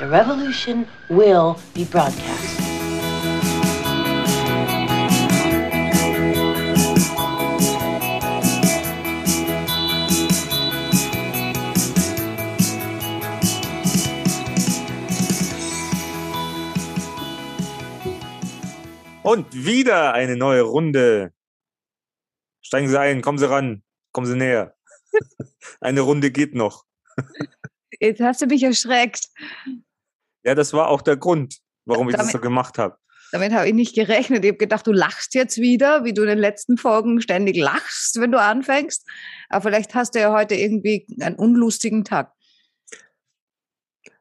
The revolution will be broadcast. Und wieder eine neue Runde. Steigen Sie ein, kommen Sie ran, kommen Sie näher. eine Runde geht noch. Jetzt hast du mich erschreckt. Ja, das war auch der Grund, warum ich das Damit- so gemacht habe. Damit habe ich nicht gerechnet. Ich habe gedacht, du lachst jetzt wieder, wie du in den letzten Folgen ständig lachst, wenn du anfängst. Aber vielleicht hast du ja heute irgendwie einen unlustigen Tag.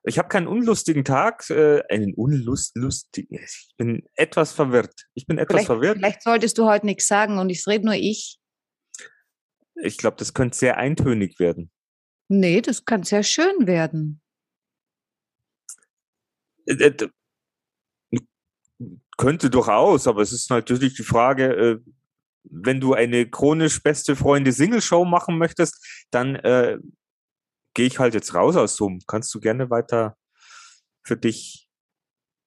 Ich habe keinen unlustigen Tag, äh, einen unlustigen. Ich bin etwas verwirrt. Ich bin etwas Vielleicht, verwirrt. vielleicht solltest du heute nichts sagen und ich rede nur ich. Ich glaube, das könnte sehr eintönig werden. Nee, das kann sehr schön werden. Äh, äh, könnte durchaus, aber es ist natürlich die Frage, äh, wenn du eine chronisch beste Freunde Single Show machen möchtest, dann äh, gehe ich halt jetzt raus aus Zoom. Kannst du gerne weiter für dich.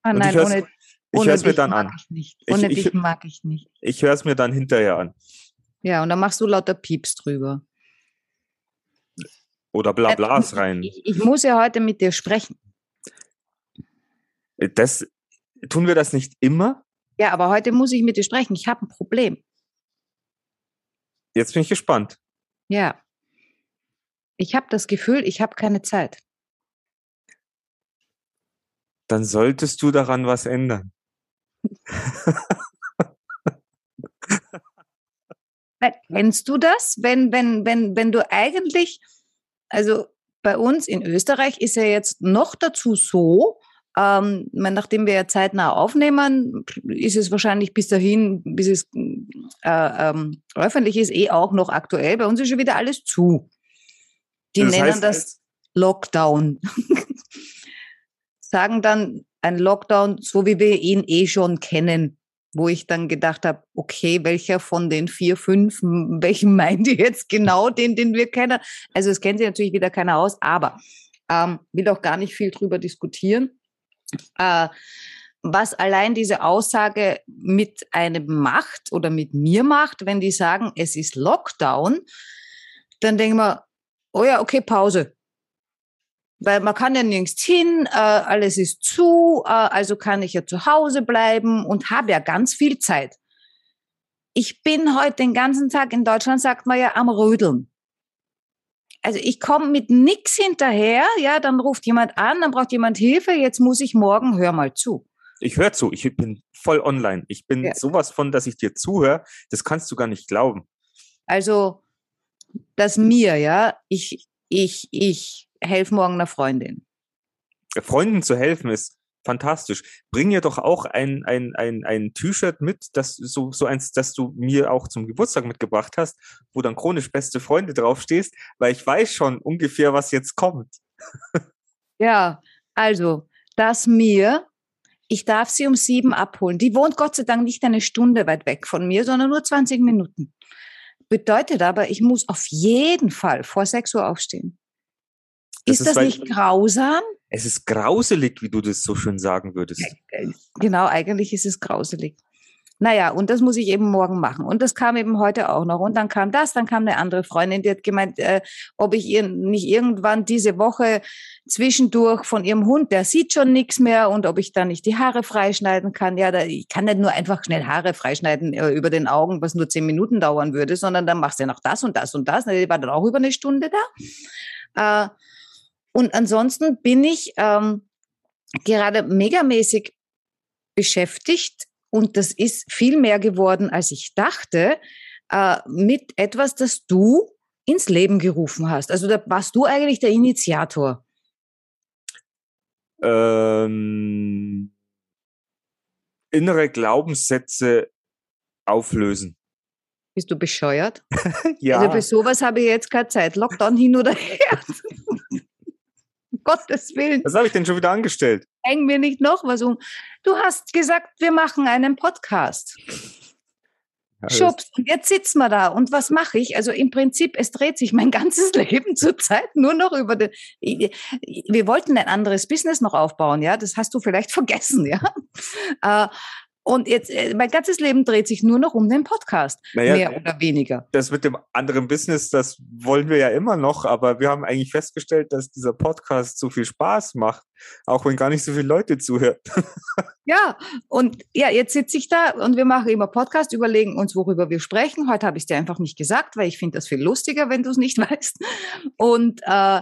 Ah, nein, ich hör's- ohne, Ich höre es mir dann mag an. ich nicht. Ich- Ohne ich- dich mag ich nicht. Ich höre es mir dann hinterher an. Ja, und dann machst du lauter Pieps drüber. Oder Blablas rein. Ich, ich muss ja heute mit dir sprechen. Das, tun wir das nicht immer? Ja, aber heute muss ich mit dir sprechen. Ich habe ein Problem. Jetzt bin ich gespannt. Ja. Ich habe das Gefühl, ich habe keine Zeit. Dann solltest du daran was ändern. Kennst du das, wenn, wenn, wenn, wenn du eigentlich, also bei uns in Österreich ist ja jetzt noch dazu so, ähm, nachdem wir ja zeitnah aufnehmen, ist es wahrscheinlich bis dahin, bis es äh, ähm, öffentlich ist, eh auch noch aktuell. Bei uns ist schon wieder alles zu. Die Das nennen heißt, das Lockdown. Sagen dann ein Lockdown, so wie wir ihn eh schon kennen wo ich dann gedacht habe, okay, welcher von den vier, fünf, welchen meint ihr jetzt genau, den, den wir kennen? Also es kennt sich natürlich wieder keiner aus, aber ähm, will auch gar nicht viel drüber diskutieren. Äh, was allein diese Aussage mit einem macht oder mit mir macht, wenn die sagen, es ist Lockdown, dann denken wir, oh ja, okay, Pause. Weil man kann ja nirgends hin, äh, alles ist zu, äh, also kann ich ja zu Hause bleiben und habe ja ganz viel Zeit. Ich bin heute den ganzen Tag in Deutschland, sagt man ja, am Rödeln. Also ich komme mit nix hinterher, ja, dann ruft jemand an, dann braucht jemand Hilfe, jetzt muss ich morgen, hör mal zu. Ich höre zu, ich bin voll online. Ich bin Ja. sowas von, dass ich dir zuhöre, das kannst du gar nicht glauben. Also das mir, ja, ich, ich, ich helfe morgen einer Freundin. Freunden zu helfen ist fantastisch. Bring ihr doch auch ein, ein, ein, ein T-Shirt mit, das so, so eins, das du mir auch zum Geburtstag mitgebracht hast, wo dann chronisch beste Freunde draufstehst, weil ich weiß schon ungefähr, was jetzt kommt. Ja, also das mir, ich darf sie um sieben abholen. Die wohnt Gott sei Dank nicht eine Stunde weit weg von mir, sondern nur 20 Minuten. Bedeutet aber, ich muss auf jeden Fall vor 6 Uhr aufstehen. Das ist, ist, das nicht grausam? Es ist grauselig, wie du das so schön sagen würdest. Genau, eigentlich ist es grauselig. Naja, und das muss ich eben morgen machen. Und das kam eben heute auch noch. Und dann kam das, dann kam eine andere Freundin, die hat gemeint, äh, ob ich ihr nicht irgendwann diese Woche zwischendurch von ihrem Hund, der sieht schon nichts mehr, und ob ich dann nicht die Haare freischneiden kann. Ja, da, ich kann nicht nur einfach schnell Haare freischneiden äh, über den Augen, was nur zehn Minuten dauern würde, sondern dann machst du ja noch das und das und das. Die war dann auch über eine Stunde da. Äh, und ansonsten bin ich ähm, gerade megamäßig beschäftigt und das ist viel mehr geworden, als ich dachte, äh, mit etwas, das du ins Leben gerufen hast. Also da warst du eigentlich der Initiator. Ähm, innere Glaubenssätze auflösen. Bist du bescheuert? Ja, Also für sowas habe ich jetzt keine Zeit. Lockdown hin oder her. Gottes Willen, was habe ich denn schon wieder angestellt? hängen wir nicht noch was um. Du hast gesagt, wir machen einen Podcast. Schubs. Und jetzt sitzen wir da. Und was mache ich? Also im Prinzip, es dreht sich mein ganzes Leben zurzeit nur noch über den. Wir wollten ein anderes Business noch aufbauen, ja. Das hast du vielleicht vergessen, ja. Und jetzt, äh, mein ganzes Leben dreht sich nur noch um den Podcast. Naja, mehr oder weniger. Das mit dem anderen Business, das wollen wir ja immer noch, aber wir haben eigentlich festgestellt, dass dieser Podcast so viel Spaß macht, auch wenn gar nicht so viele Leute zuhören. ja, und ja, jetzt sitze ich da und wir machen immer Podcast, überlegen uns, worüber wir sprechen. Heute habe ich es dir einfach nicht gesagt, weil ich finde das viel lustiger, wenn du es nicht weißt. Und äh,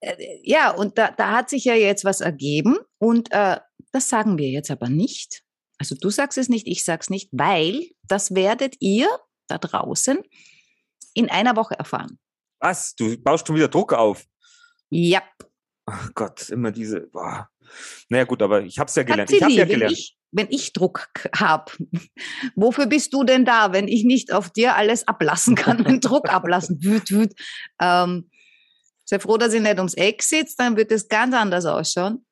äh, ja, und da, da hat sich ja jetzt was ergeben und äh, das sagen wir jetzt aber nicht also du sagst es nicht, ich sag's nicht, weil das werdet ihr da draußen in einer Woche erfahren. Was? Du baust schon wieder Druck auf? Ja. Ach Gott, immer diese. Boah. Naja, gut, aber ich habe es ja gelernt. Ich habe ja gelernt. Wenn ich, wenn ich Druck habe, wofür bist du denn da, wenn ich nicht auf dir alles ablassen kann, den Druck ablassen? Wüt, wüt. Ähm, sei froh, dass ich nicht ums Eck sitze, dann wird es ganz anders ausschauen.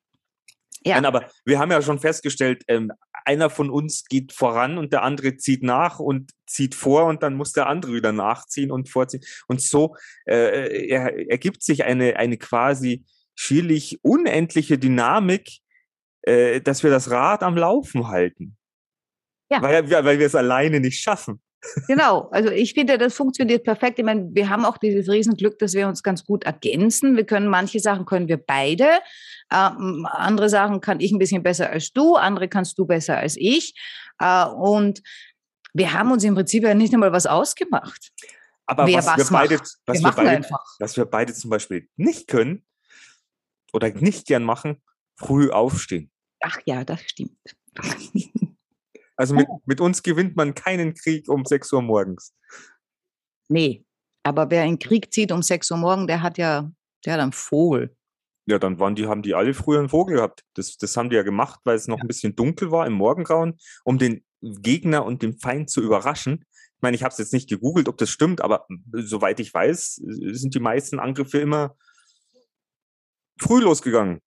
Ja. Nein, aber wir haben ja schon festgestellt, ähm, einer von uns geht voran und der andere zieht nach und zieht vor und dann muss der andere wieder nachziehen und vorziehen. Und so äh, er, ergibt sich eine, eine quasi schierlich unendliche Dynamik, äh, dass wir das Rad am Laufen halten. Ja. Weil, weil wir es alleine nicht schaffen. Genau, also ich finde, das funktioniert perfekt. Ich meine, wir haben auch dieses Riesenglück, dass wir uns ganz gut ergänzen. Wir können manche Sachen können wir beide. Ähm, andere Sachen kann ich ein bisschen besser als du, andere kannst du besser als ich. Äh, und wir haben uns im Prinzip ja nicht einmal was ausgemacht. Aber was, was, wir beide, was, wir, wir beide, was wir beide zum Beispiel nicht können oder nicht gern machen, früh aufstehen. Ach ja, das stimmt. Also mit, mit uns gewinnt man keinen Krieg um 6 Uhr morgens. Nee, aber wer einen Krieg zieht um 6 Uhr morgens, der hat ja, der hat einen Vogel. Ja, dann waren die, haben die alle früher einen Vogel gehabt. Das, das haben die ja gemacht, weil es noch ein bisschen dunkel war im Morgengrauen, um den Gegner und den Feind zu überraschen. Ich meine, ich habe es jetzt nicht gegoogelt, ob das stimmt, aber soweit ich weiß, sind die meisten Angriffe immer früh losgegangen.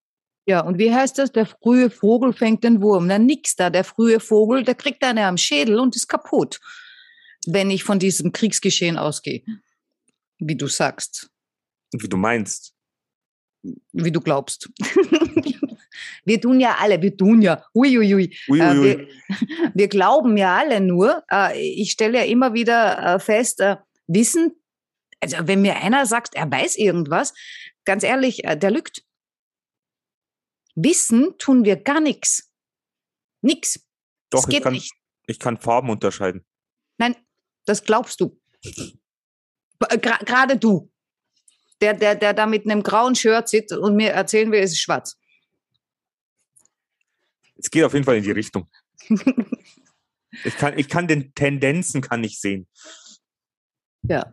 Ja, und wie heißt das? Der frühe Vogel fängt den Wurm. Na, nix da. Der frühe Vogel, der kriegt eine am Schädel und ist kaputt, wenn ich von diesem Kriegsgeschehen ausgehe. Wie du sagst. Wie du meinst. Wie du glaubst. wir tun ja alle, wir tun ja, uiuiui. Ui, ui, ui. wir, wir, glauben ja alle nur. Äh, ich stelle ja immer wieder äh, fest, äh, Wissen, also wenn mir einer sagt, er weiß irgendwas, ganz ehrlich, der lügt. Wissen tun wir gar nichts. Nix. Doch, ich, kann, nicht. ich kann Farben unterscheiden. Nein, das glaubst du. Gerade du. Der, der, der da mit einem grauen Shirt sitzt und mir erzählen will, es ist schwarz. Es geht auf jeden Fall in die Richtung. ich, kann, ich kann den Tendenzen kann ich sehen. Ja.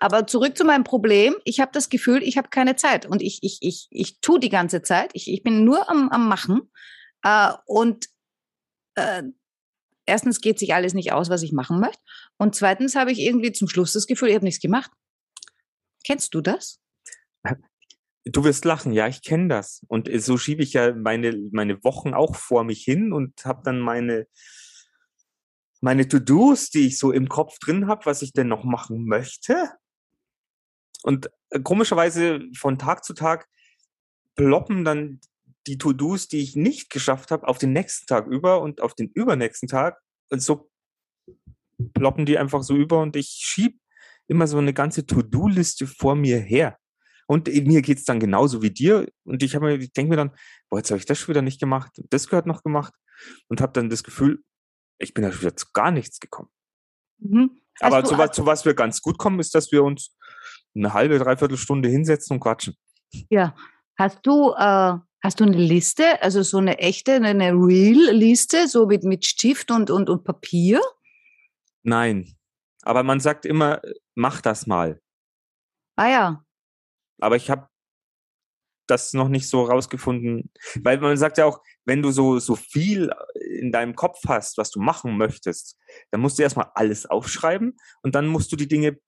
Aber zurück zu meinem Problem. Ich habe das Gefühl, ich habe keine Zeit und ich, ich, ich, ich tue die ganze Zeit. Ich, ich bin nur am, am Machen. Äh, und äh, erstens geht sich alles nicht aus, was ich machen möchte. Und zweitens habe ich irgendwie zum Schluss das Gefühl, ich habe nichts gemacht. Kennst du das? Du wirst lachen, ja, ich kenne das. Und so schiebe ich ja meine, meine Wochen auch vor mich hin und habe dann meine, meine To-Dos, die ich so im Kopf drin habe, was ich denn noch machen möchte. Und äh, komischerweise von Tag zu Tag ploppen dann die To-Dos, die ich nicht geschafft habe, auf den nächsten Tag über und auf den übernächsten Tag. Und so ploppen die einfach so über und ich schieb immer so eine ganze To-Do-Liste vor mir her. Und mir geht's dann genauso wie dir. Und ich, ich denke mir dann, boah, jetzt habe ich das schon wieder nicht gemacht, das gehört noch gemacht. Und habe dann das Gefühl, ich bin da schon wieder zu gar nichts gekommen. Mhm. Aber zu, zu was wir ganz gut kommen, ist, dass wir uns eine halbe, dreiviertel Stunde hinsetzen und quatschen. Ja. Hast du, äh, hast du eine Liste, also so eine echte, eine Real-Liste, so mit, mit Stift und, und, und Papier? Nein. Aber man sagt immer, mach das mal. Ah ja. Aber ich habe das noch nicht so rausgefunden, weil man sagt ja auch, wenn du so, so viel in deinem Kopf hast, was du machen möchtest, dann musst du erstmal alles aufschreiben und dann musst du die Dinge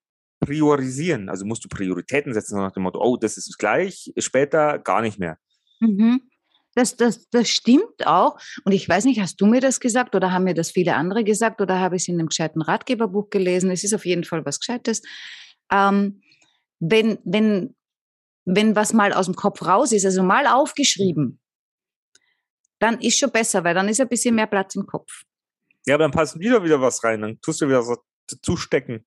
priorisieren. Also musst du Prioritäten setzen nach dem Motto, oh, das ist gleich, später gar nicht mehr. Mhm. das, das, das stimmt auch. Und ich weiß nicht, hast du mir das gesagt oder haben mir das viele andere gesagt oder habe ich es in einem gescheiten Ratgeberbuch gelesen? Es ist auf jeden Fall was Gescheites. Ähm, wenn, wenn, wenn was mal aus dem Kopf raus ist, also mal aufgeschrieben, dann ist schon besser, weil dann ist ein bisschen mehr Platz im Kopf. Ja, aber dann passt wieder wieder was rein, dann tust du wieder so zustecken.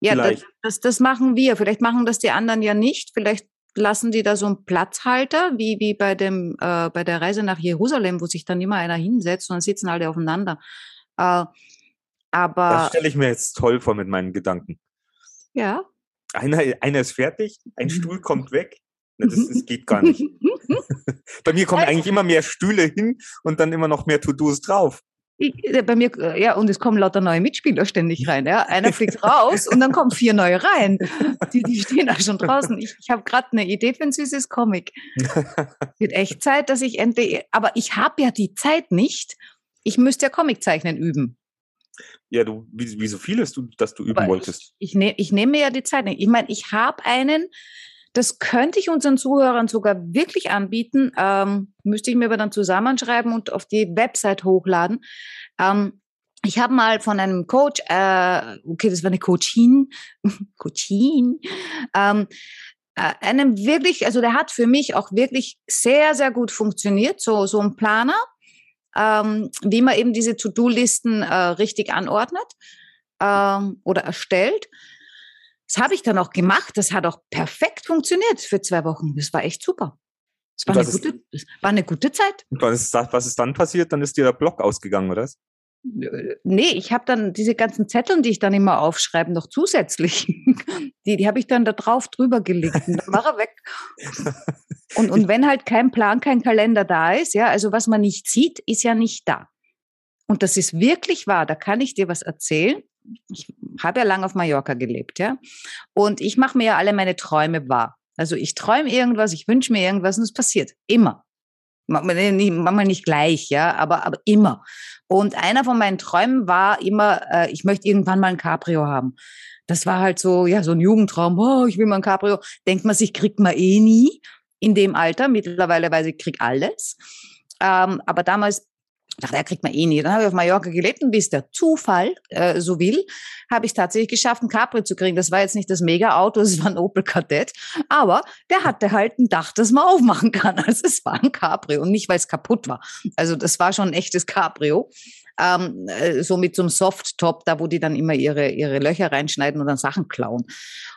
Ja, das, das, das machen wir. Vielleicht machen das die anderen ja nicht. Vielleicht lassen die da so einen Platzhalter, wie, wie bei, dem, äh, bei der Reise nach Jerusalem, wo sich dann immer einer hinsetzt und dann sitzen alle aufeinander. Äh, aber. Das stelle ich mir jetzt toll vor mit meinen Gedanken. Ja. Einer, einer ist fertig, ein Stuhl kommt weg. Das, das geht gar nicht. bei mir kommen eigentlich immer mehr Stühle hin und dann immer noch mehr To-Dos drauf. Ich, äh, bei mir, äh, ja, und es kommen lauter neue Mitspieler ständig rein. Ja. Einer fliegt raus und dann kommen vier neue rein. Die, die stehen da schon draußen. Ich, ich habe gerade eine Idee für ein süßes Comic. Wird echt Zeit, dass ich endlich, aber ich habe ja die Zeit nicht. Ich müsste ja Comic zeichnen üben. Ja, du, wie, wie so vieles, du, dass du üben aber wolltest. Ich, ich, ne, ich nehme mir ja die Zeit nicht. Ich meine, ich habe einen, das könnte ich unseren Zuhörern sogar wirklich anbieten. Ähm, müsste ich mir aber dann zusammenschreiben und auf die Website hochladen. Ähm, ich habe mal von einem Coach, äh, okay, das war eine Coachin, Coachin, ähm, äh, einem wirklich, also der hat für mich auch wirklich sehr, sehr gut funktioniert, so, so ein Planer, ähm, wie man eben diese To-Do-Listen äh, richtig anordnet ähm, oder erstellt. Das habe ich dann auch gemacht. Das hat auch perfekt funktioniert für zwei Wochen. Das war echt super. Das war, eine gute, das war eine gute Zeit. Und was ist, was ist dann passiert? Dann ist dir der Blog ausgegangen, oder? Nee, ich habe dann diese ganzen Zettel, die ich dann immer aufschreibe, noch zusätzlich. Die, die habe ich dann da drauf drüber gelegt und dann war er weg. Und, und wenn halt kein Plan, kein Kalender da ist, ja, also was man nicht sieht, ist ja nicht da. Und das ist wirklich wahr, da kann ich dir was erzählen ich habe ja lange auf Mallorca gelebt, ja. Und ich mache mir ja alle meine Träume wahr. Also ich träume irgendwas, ich wünsche mir irgendwas und es passiert. Immer. Manchmal nicht gleich, ja, aber, aber immer. Und einer von meinen Träumen war immer, äh, ich möchte irgendwann mal ein Cabrio haben. Das war halt so, ja, so ein Jugendtraum. Oh, ich will mal ein Cabrio. Denkt man sich, kriegt man eh nie in dem Alter. Mittlerweile weiß ich, krieg alles. Ähm, aber damals ich dachte, er kriegt man eh nie. Dann habe ich auf Mallorca gelebt und wie es der Zufall äh, so will, habe ich tatsächlich geschafft, ein Capri zu kriegen. Das war jetzt nicht das Mega-Auto, es war ein Opel Kadett, aber der hatte halt ein Dach, das man aufmachen kann. Also es war ein Cabrio und nicht, weil es kaputt war. Also das war schon ein echtes Cabrio. Ähm, äh, so mit so einem Soft-Top, da wo die dann immer ihre, ihre Löcher reinschneiden und dann Sachen klauen.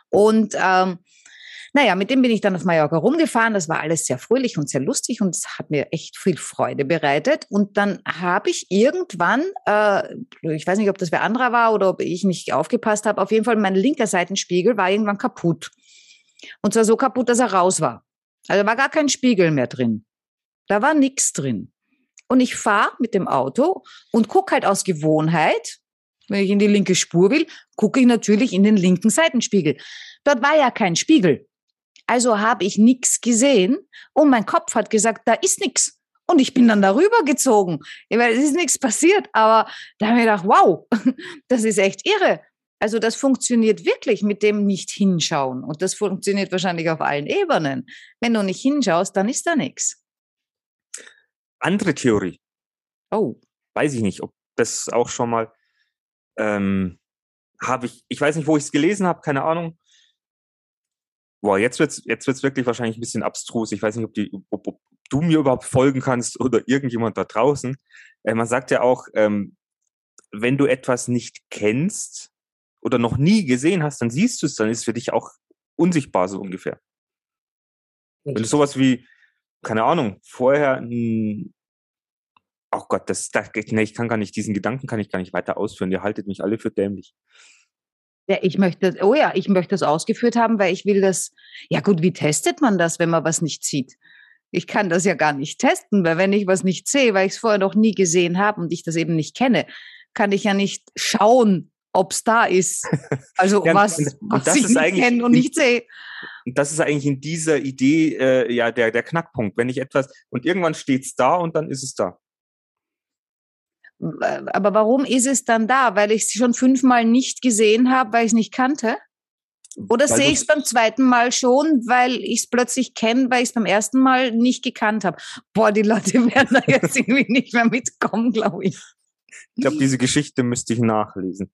Und ähm, naja, mit dem bin ich dann auf Mallorca rumgefahren. Das war alles sehr fröhlich und sehr lustig und es hat mir echt viel Freude bereitet. Und dann habe ich irgendwann, äh, ich weiß nicht, ob das wer anderer war oder ob ich nicht aufgepasst habe, auf jeden Fall mein linker Seitenspiegel war irgendwann kaputt. Und zwar so kaputt, dass er raus war. Also war gar kein Spiegel mehr drin. Da war nichts drin. Und ich fahre mit dem Auto und gucke halt aus Gewohnheit, wenn ich in die linke Spur will, gucke ich natürlich in den linken Seitenspiegel. Dort war ja kein Spiegel. Also habe ich nichts gesehen und mein Kopf hat gesagt, da ist nichts. Und ich bin dann darüber gezogen. Es ist nichts passiert, aber da habe ich gedacht, wow, das ist echt irre. Also das funktioniert wirklich mit dem nicht hinschauen. Und das funktioniert wahrscheinlich auf allen Ebenen. Wenn du nicht hinschaust, dann ist da nichts. Andere Theorie. Oh. Weiß ich nicht, ob das auch schon mal ähm, habe ich, ich weiß nicht, wo ich es gelesen habe, keine Ahnung. Boah, jetzt wird's, jetzt wird's wirklich wahrscheinlich ein bisschen abstrus. Ich weiß nicht, ob, die, ob, ob du mir überhaupt folgen kannst oder irgendjemand da draußen. Äh, man sagt ja auch, ähm, wenn du etwas nicht kennst oder noch nie gesehen hast, dann siehst du es, dann ist es für dich auch unsichtbar so ungefähr. Wenn du sowas wie, keine Ahnung, vorher, hm, oh Gott, das, das, nee, ich kann gar nicht, diesen Gedanken kann ich gar nicht weiter ausführen. Ihr haltet mich alle für dämlich. Ja, ich möchte, oh ja, ich möchte das ausgeführt haben, weil ich will das, ja gut, wie testet man das, wenn man was nicht sieht? Ich kann das ja gar nicht testen, weil wenn ich was nicht sehe, weil ich es vorher noch nie gesehen habe und ich das eben nicht kenne, kann ich ja nicht schauen, ob es da ist. Also ja, was, und, was das ich ist nicht kenne und nicht sehe. Das ist eigentlich in dieser Idee äh, ja der, der Knackpunkt. Wenn ich etwas, und irgendwann steht es da und dann ist es da aber warum ist es dann da? Weil ich es schon fünfmal nicht gesehen habe, weil ich es nicht kannte? Oder Weil sehe ich es beim zweiten Mal schon, weil ich es plötzlich kenne, weil ich es beim ersten Mal nicht gekannt habe. Boah, die Leute werden da jetzt irgendwie nicht mehr mitkommen, glaube ich. Ich glaube, diese Geschichte müsste ich nachlesen.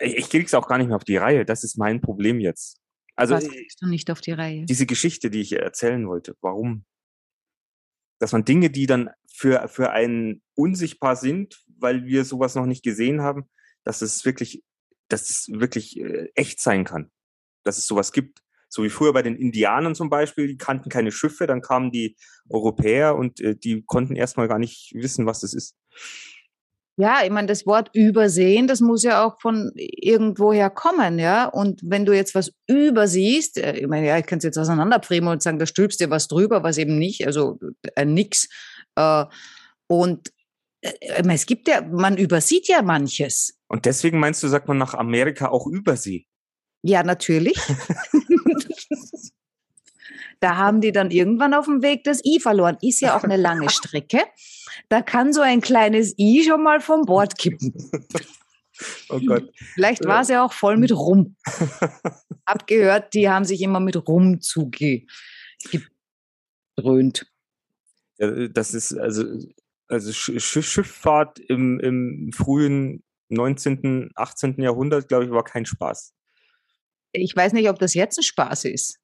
Ich, ich krieg's auch gar nicht mehr auf die Reihe. Das ist mein Problem jetzt. Also Was kriegst du nicht auf die Reihe? diese Geschichte, die ich erzählen wollte, warum? Dass man Dinge, die dann für, für einen unsichtbar sind, weil wir sowas noch nicht gesehen haben, dass es wirklich, dass es wirklich äh, echt sein kann. Dass es sowas gibt. So wie früher bei den Indianern zum Beispiel, die kannten keine Schiffe, dann kamen die Europäer und äh, die konnten erstmal gar nicht wissen, was das ist. Ja, ich meine, das Wort übersehen, das muss ja auch von irgendwoher kommen, ja. Und wenn du jetzt was übersiehst, äh, ich meine, ja, ich kann es jetzt auseinanderpfrieben und sagen, da stülpst dir was drüber, was eben nicht, also äh, nix. Äh, und äh, es gibt ja, man übersieht ja manches. Und deswegen meinst du, sagt man nach Amerika auch Übersee? Ja, natürlich. da haben die dann irgendwann auf dem Weg das I verloren. Ist ja auch eine lange Strecke. Da kann so ein kleines I schon mal vom Bord kippen. Oh Gott. Vielleicht war es ja auch voll mit Rum. Hab gehört, die haben sich immer mit Rum zugedröhnt. Ja, das ist also, also Sch Sch Schifffahrt im, im frühen 19., 18. Jahrhundert, glaube ich, war kein Spaß. Ich weiß nicht, ob das jetzt ein Spaß ist.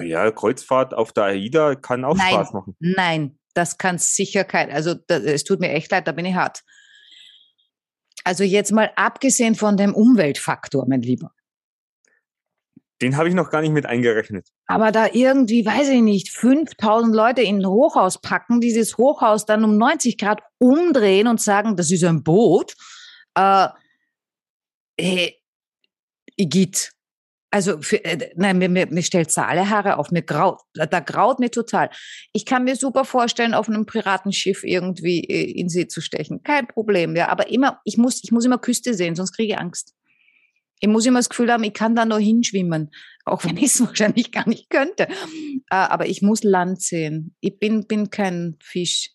Ja, Kreuzfahrt auf der AIDA kann auch Nein. Spaß machen. Nein, das kann sicher kein. Also da, es tut mir echt leid, da bin ich hart. Also jetzt mal abgesehen von dem Umweltfaktor, mein Lieber. Den habe ich noch gar nicht mit eingerechnet. Aber da irgendwie, weiß ich nicht, 5000 Leute in ein Hochhaus packen, dieses Hochhaus dann um 90 Grad umdrehen und sagen, das ist ein Boot. Äh, hey, Igitt. Also, für, äh, nein, mir, mir, mir stellt alle Haare auf. Mir graut, da, da graut mir total. Ich kann mir super vorstellen, auf einem Piratenschiff irgendwie äh, in See zu stechen. Kein Problem, ja. Aber immer, ich muss, ich muss immer Küste sehen, sonst kriege ich Angst. Ich muss immer das Gefühl haben, ich kann da nur hinschwimmen, auch wenn ich es wahrscheinlich gar nicht könnte. Äh, aber ich muss Land sehen. Ich bin, bin kein Fisch.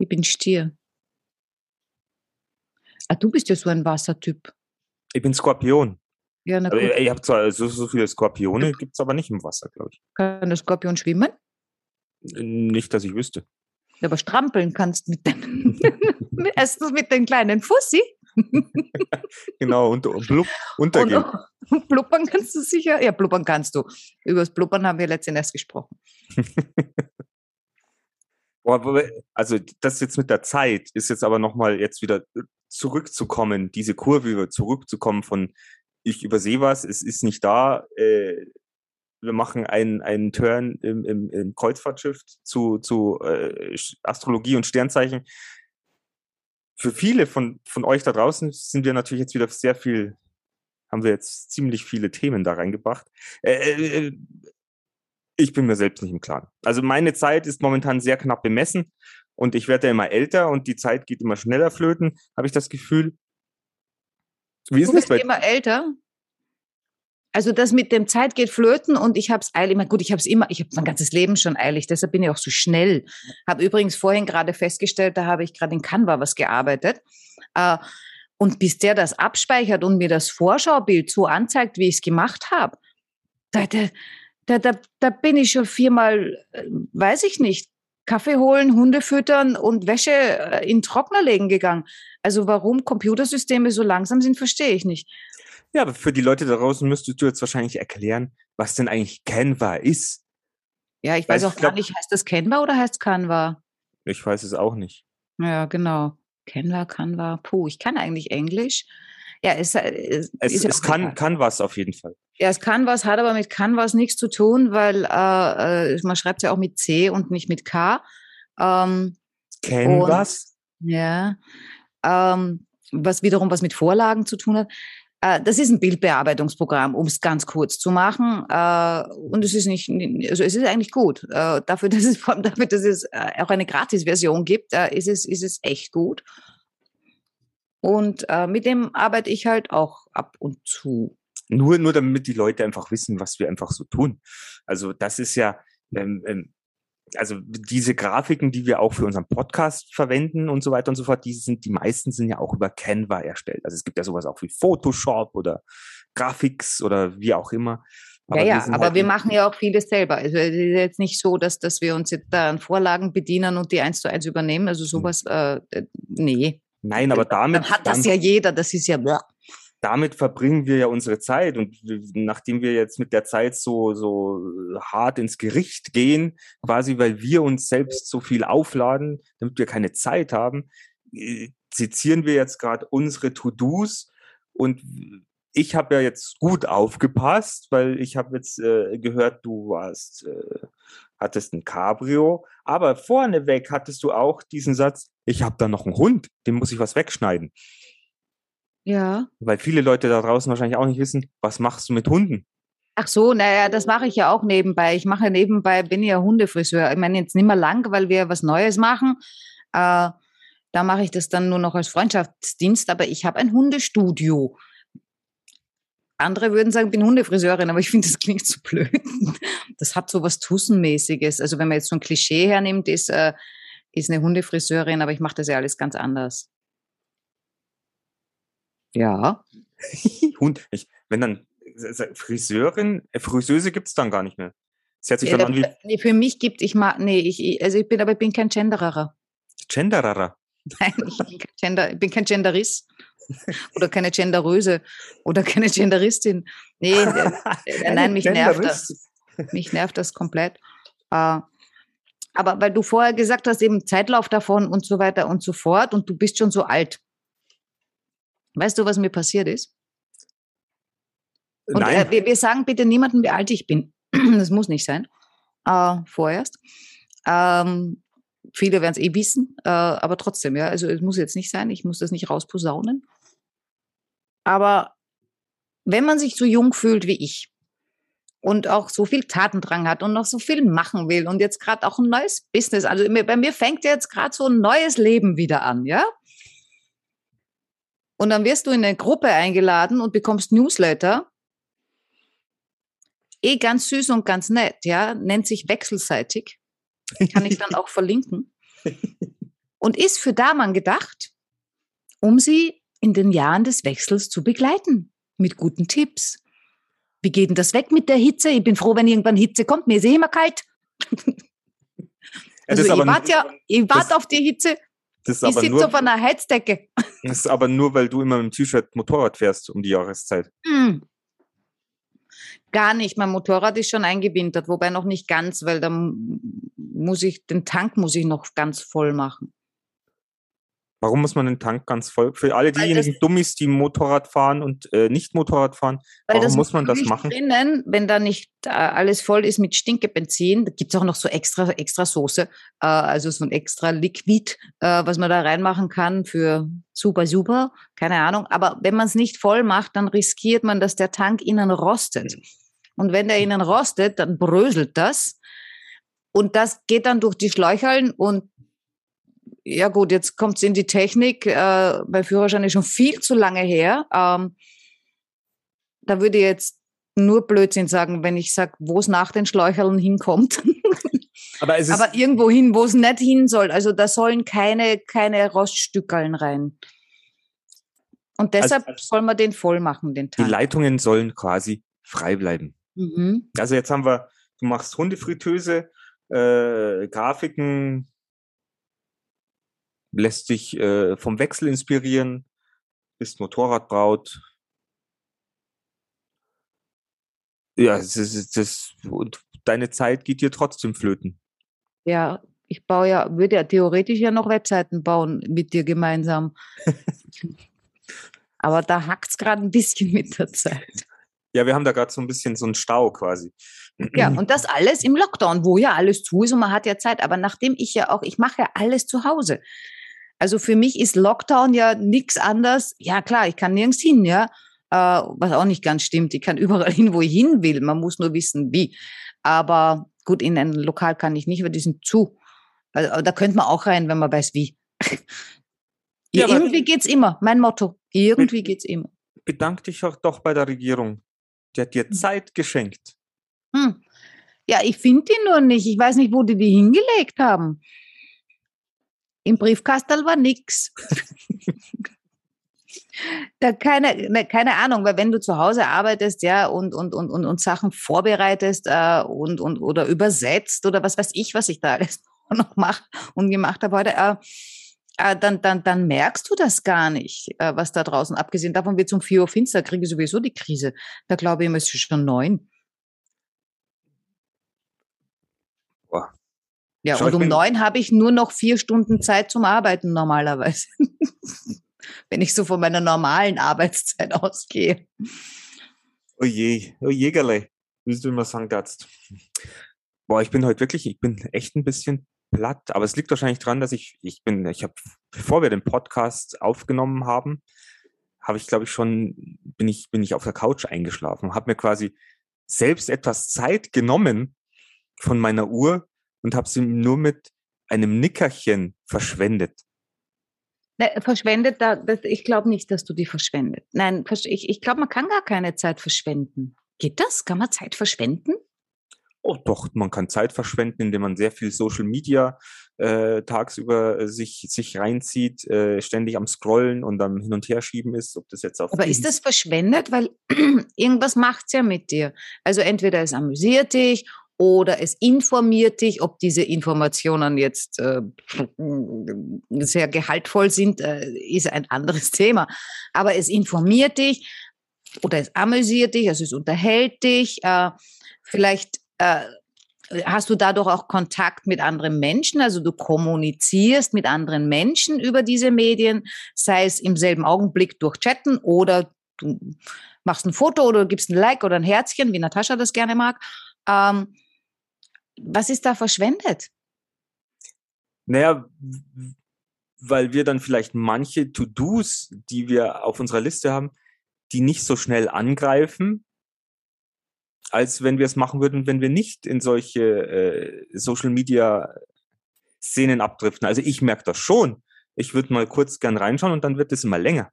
Ich bin Stier. Ah, du bist ja so ein Wassertyp. Ich bin Skorpion. Ja, na Aber gut. ich habe zwar so, so viele Skorpione, gibt es aber nicht im Wasser, glaube ich. Kann der Skorpion schwimmen? Nicht, dass ich wüsste. Ja, aber strampeln kannst mit dem. Erstens mit den kleinen Fussi Genau, und, und blub, untergehen. und, blubbern kannst du sicher. Ja, blubbern kannst du. Über das Blubbern haben wir letztens erst gesprochen. Aber- Also das jetzt mit der Zeit ist jetzt aber nochmal jetzt wieder zurückzukommen, diese Kurve zurückzukommen von ich übersehe was, es ist nicht da, äh, wir machen einen, einen Turn im, im, im Kreuzfahrtschiff zu, zu äh, Astrologie und Sternzeichen. Für viele von, von euch da draußen sind wir natürlich jetzt wieder sehr viel, haben wir jetzt ziemlich viele Themen da reingebracht. Äh, äh, ich bin mir selbst nicht im Klaren. Also meine Zeit ist momentan sehr knapp bemessen und ich werde ja immer älter und die Zeit geht immer schneller flöten, habe ich das Gefühl. Wie ist Du das bist bei immer älter. Also das mit dem Zeit geht flöten und ich habe es eilig. Meine, gut, ich habe es immer, ich habe mein ganzes Leben schon eilig, deshalb bin ich auch so schnell. Habe übrigens vorhin gerade festgestellt, da habe ich gerade in Canva was gearbeitet. Äh, und bis der das abspeichert und mir das Vorschaubild so anzeigt, wie ich es gemacht habe, da, da, da, da, da bin ich schon viermal, äh, weiß ich nicht, Kaffee holen, Hunde füttern und Wäsche äh, in Trockner legen gegangen. Also warum Computersysteme so langsam sind, verstehe ich nicht. Ja, aber für die Leute da draußen müsstest du jetzt wahrscheinlich erklären, was denn eigentlich Canva ist. Ja, ich Weil weiß ich auch gar glaub- nicht, heißt das Canva oder heißt Canva? Ich weiß es auch nicht. Ja, genau. Canva, Canva, puh, ich kann eigentlich Englisch. Ja, es, äh, es, Es, ist ja es kann, egal. kann was auf jeden Fall. Ja, es Canvas hat aber mit Canvas nichts zu tun, weil äh, äh, man schreibt ja auch mit C und nicht mit K. Ähm, Canvas? ja, ähm, was wiederum was mit Vorlagen zu tun hat. Äh, das ist ein Bildbearbeitungsprogramm, um es ganz kurz zu machen. Äh, und es ist nicht, also es ist eigentlich gut. Dafür, dass es, vor allem dafür, dass es auch eine Gratis-Version gibt, ist, es, ist es echt gut. Und mit dem arbeite ich halt auch ab und zu. Nur, nur damit die Leute einfach wissen, was wir einfach so tun. Also das ist ja, ähm, ähm, also diese Grafiken, die wir auch für unseren Podcast verwenden und so weiter und so fort, die sind, die meisten sind ja auch über Canva erstellt. Also es gibt ja sowas auch wie Photoshop oder Graphics oder wie auch immer. Aber ja, ja, aber halt wir machen ja auch vieles selber. Also es ist jetzt nicht so, dass, dass wir uns jetzt da an Vorlagen bedienen und die eins zu eins übernehmen. Also sowas, äh, nee. Nein, aber damit. Dann hat das ja jeder, das ist ja. Damit verbringen wir ja unsere Zeit. Und nachdem wir jetzt mit der Zeit so, so hart ins Gericht gehen, quasi weil wir uns selbst so viel aufladen, damit wir keine Zeit haben, äh, sezieren wir jetzt gerade unsere To-Dos und ich habe ja jetzt gut aufgepasst, weil ich habe jetzt äh, gehört, du warst, äh, hattest ein Cabrio, aber vorneweg hattest du auch diesen Satz, ich habe da noch einen Hund, dem muss ich was wegschneiden. Ja. Weil viele Leute da draußen wahrscheinlich auch nicht wissen, was machst du mit Hunden? Ach so, naja, das mache ich ja auch nebenbei. Ich mache nebenbei, bin ja Hundefriseur. Ich meine jetzt nicht mehr lang, weil wir was Neues machen. Äh, da mache ich das dann nur noch als Freundschaftsdienst, aber ich habe ein Hundestudio. Andere würden sagen, ich bin Hundefriseurin, aber ich finde, das klingt so blöd. Das hat so was Tussenmäßiges. Also wenn man jetzt so ein Klischee hernimmt, ist, äh, ist eine Hundefriseurin, aber ich mache das ja alles ganz anders. Ja. Hund, ich, wenn dann Friseurin, äh, Friseuse gibt es dann gar nicht mehr. Das hört sich dann an wie. Nee, für mich gibt ich mal, nee, ich, also ich bin, aber ich bin kein Genderer. Genderer? Nein, ich bin kein, Gender, ich bin kein Genderist oder keine Genderöse oder keine Genderistin. Nee, äh, äh, nein, mich nervt das. Mich nervt das komplett. Äh, aber weil du vorher gesagt hast, eben Zeitlauf davon und so weiter und so fort und du bist schon so alt. Weißt du, was mir passiert ist? Und äh, wir, wir, sagen bitte niemandem, wie alt ich bin. das muss nicht sein. Äh, vorerst. Ähm, viele werden es eh wissen, äh, aber trotzdem, ja. Also es muss jetzt nicht sein, ich muss das nicht rausposaunen. Aber wenn man sich so jung fühlt wie ich und auch so viel Tatendrang hat und noch so viel machen will und jetzt gerade auch ein neues Business, also bei mir fängt jetzt gerade so ein neues Leben wieder an, ja? Und dann wirst du in eine Gruppe eingeladen und bekommst Newsletter. Eh ganz süß und ganz nett, ja, nennt sich wechselseitig. Kann ich dann auch verlinken. Und ist für Damen gedacht, um sie in den Jahren des Wechsels zu begleiten. Mit guten Tipps. Wie geht denn das weg mit der Hitze? Ich bin froh, wenn irgendwann Hitze kommt. Mir ist eh immer kalt. also ich warte ja, ich warte auf die Hitze. Ich sitze auf einer Heizdecke. Das ist aber nur, weil du immer mit dem T-Shirt Motorrad fährst um die Jahreszeit. Mm. Gar nicht. Mein Motorrad ist schon eingewintert, wobei noch nicht ganz, weil dann muss ich, den Tank muss ich noch ganz voll machen. Warum muss man den Tank ganz voll? Für alle diejenigen Dummies, die Motorrad fahren und äh, nicht Motorrad fahren, warum muss man das machen? Drinnen, wenn da nicht äh, alles voll ist mit Stinkebenzin, da gibt es auch noch so extra, extra Soße, äh, also so ein extra Liquid, äh, was man da reinmachen kann für super, super, keine Ahnung. Aber wenn man es nicht voll macht, dann riskiert man, dass der Tank innen rostet. Und wenn der innen rostet, dann bröselt das. Und das geht dann durch die Schläucheln und ja gut, jetzt kommt es in die Technik. Äh, bei Führerschein ist schon viel zu lange her. Ähm, da würde ich jetzt nur Blödsinn sagen, wenn ich sage, wo es nach den Schläucheln hinkommt. Aber, es ist Aber irgendwo hin, wo es nicht hin soll. Also da sollen keine, keine Roststückeln rein. Und deshalb also, soll man den voll machen, den Tank. Die Leitungen sollen quasi frei bleiben. Mhm. Also jetzt haben wir, du machst Hundefritteuse, äh, Grafiken, lässt dich äh, vom Wechsel inspirieren, bist Motorradbraut. Ja, das, das, das, und deine Zeit geht dir trotzdem flöten. Ja, ich baue ja, würde ja theoretisch ja noch Webseiten bauen mit dir gemeinsam. Aber da hackt es gerade ein bisschen mit der Zeit. Ja, wir haben da gerade so ein bisschen so einen Stau quasi. Ja, und das alles im Lockdown, wo ja alles zu ist und man hat ja Zeit. Aber nachdem ich ja auch, ich mache ja alles zu Hause. Also für mich ist Lockdown ja nichts anderes. Ja, klar, ich kann nirgends hin, ja. Äh, was auch nicht ganz stimmt. Ich kann überall hin, wo ich hin will. Man muss nur wissen, wie. Aber gut, in ein Lokal kann ich nicht, weil die sind zu. Also, da könnte man auch rein, wenn man weiß, wie. Ja, irgendwie geht's immer. Mein Motto. Irgendwie geht's immer. Bedank dich auch doch bei der Regierung. Die hat dir hm. Zeit geschenkt. Hm. Ja, ich finde die nur nicht. Ich weiß nicht, wo die die hingelegt haben. Im Briefkastel war nix. da keine, ne, keine Ahnung, weil wenn du zu Hause arbeitest, ja, und, und, und, und, und Sachen vorbereitest äh, und, und oder übersetzt oder was weiß ich, was ich da alles noch mache und gemacht habe heute, äh, äh, dann, dann, dann merkst du das gar nicht, äh, was da draußen, abgesehen davon wird zum 4 Uhr finster, kriege ich sowieso die Krise. Da glaube ich, ist es schon neun. Boah. Ja, Schau, und um neun habe ich nur noch vier Stunden Zeit zum Arbeiten normalerweise. Wenn ich so von meiner normalen Arbeitszeit ausgehe. Oh je, oh wie du immer sagen darfst. Boah, ich bin heute wirklich, ich bin echt ein bisschen platt, aber es liegt wahrscheinlich dran, dass ich, ich bin, ich habe, bevor wir den Podcast aufgenommen haben, habe ich, glaube ich, schon, bin ich, bin ich auf der Couch eingeschlafen, habe mir quasi selbst etwas Zeit genommen von meiner Uhr und habe sie nur mit einem Nickerchen verschwendet. Verschwendet, ich glaube nicht, dass du die verschwendet. Nein, ich, ich glaube, man kann gar keine Zeit verschwenden. Geht das? Kann man Zeit verschwenden? Oh, doch, man kann Zeit verschwenden, indem man sehr viel Social Media äh, tagsüber äh, sich, sich reinzieht, äh, ständig am Scrollen und am Hin- und Herschieben ist, ob das jetzt auf. Aber ist das verschwendet? Weil irgendwas macht's ja mit dir. Also entweder es amüsiert dich oder es informiert dich, ob diese Informationen jetzt äh, sehr gehaltvoll sind, äh, ist ein anderes Thema. Aber es informiert dich oder es amüsiert dich, also es unterhält dich. Äh, vielleicht äh, hast du dadurch auch Kontakt mit anderen Menschen, also du kommunizierst mit anderen Menschen über diese Medien, sei es im selben Augenblick durch Chatten oder du machst ein Foto oder gibst ein Like oder ein Herzchen, wie Natascha das gerne mag. Ähm, was ist da verschwendet? Naja, weil wir dann vielleicht manche To-Dos, die wir auf unserer Liste haben, die nicht so schnell angreifen, als wenn wir es machen würden, wenn wir nicht in solche äh, Social Media Szenen abdriften. Also ich merke das schon. Ich würde mal kurz gern reinschauen und dann wird es immer länger.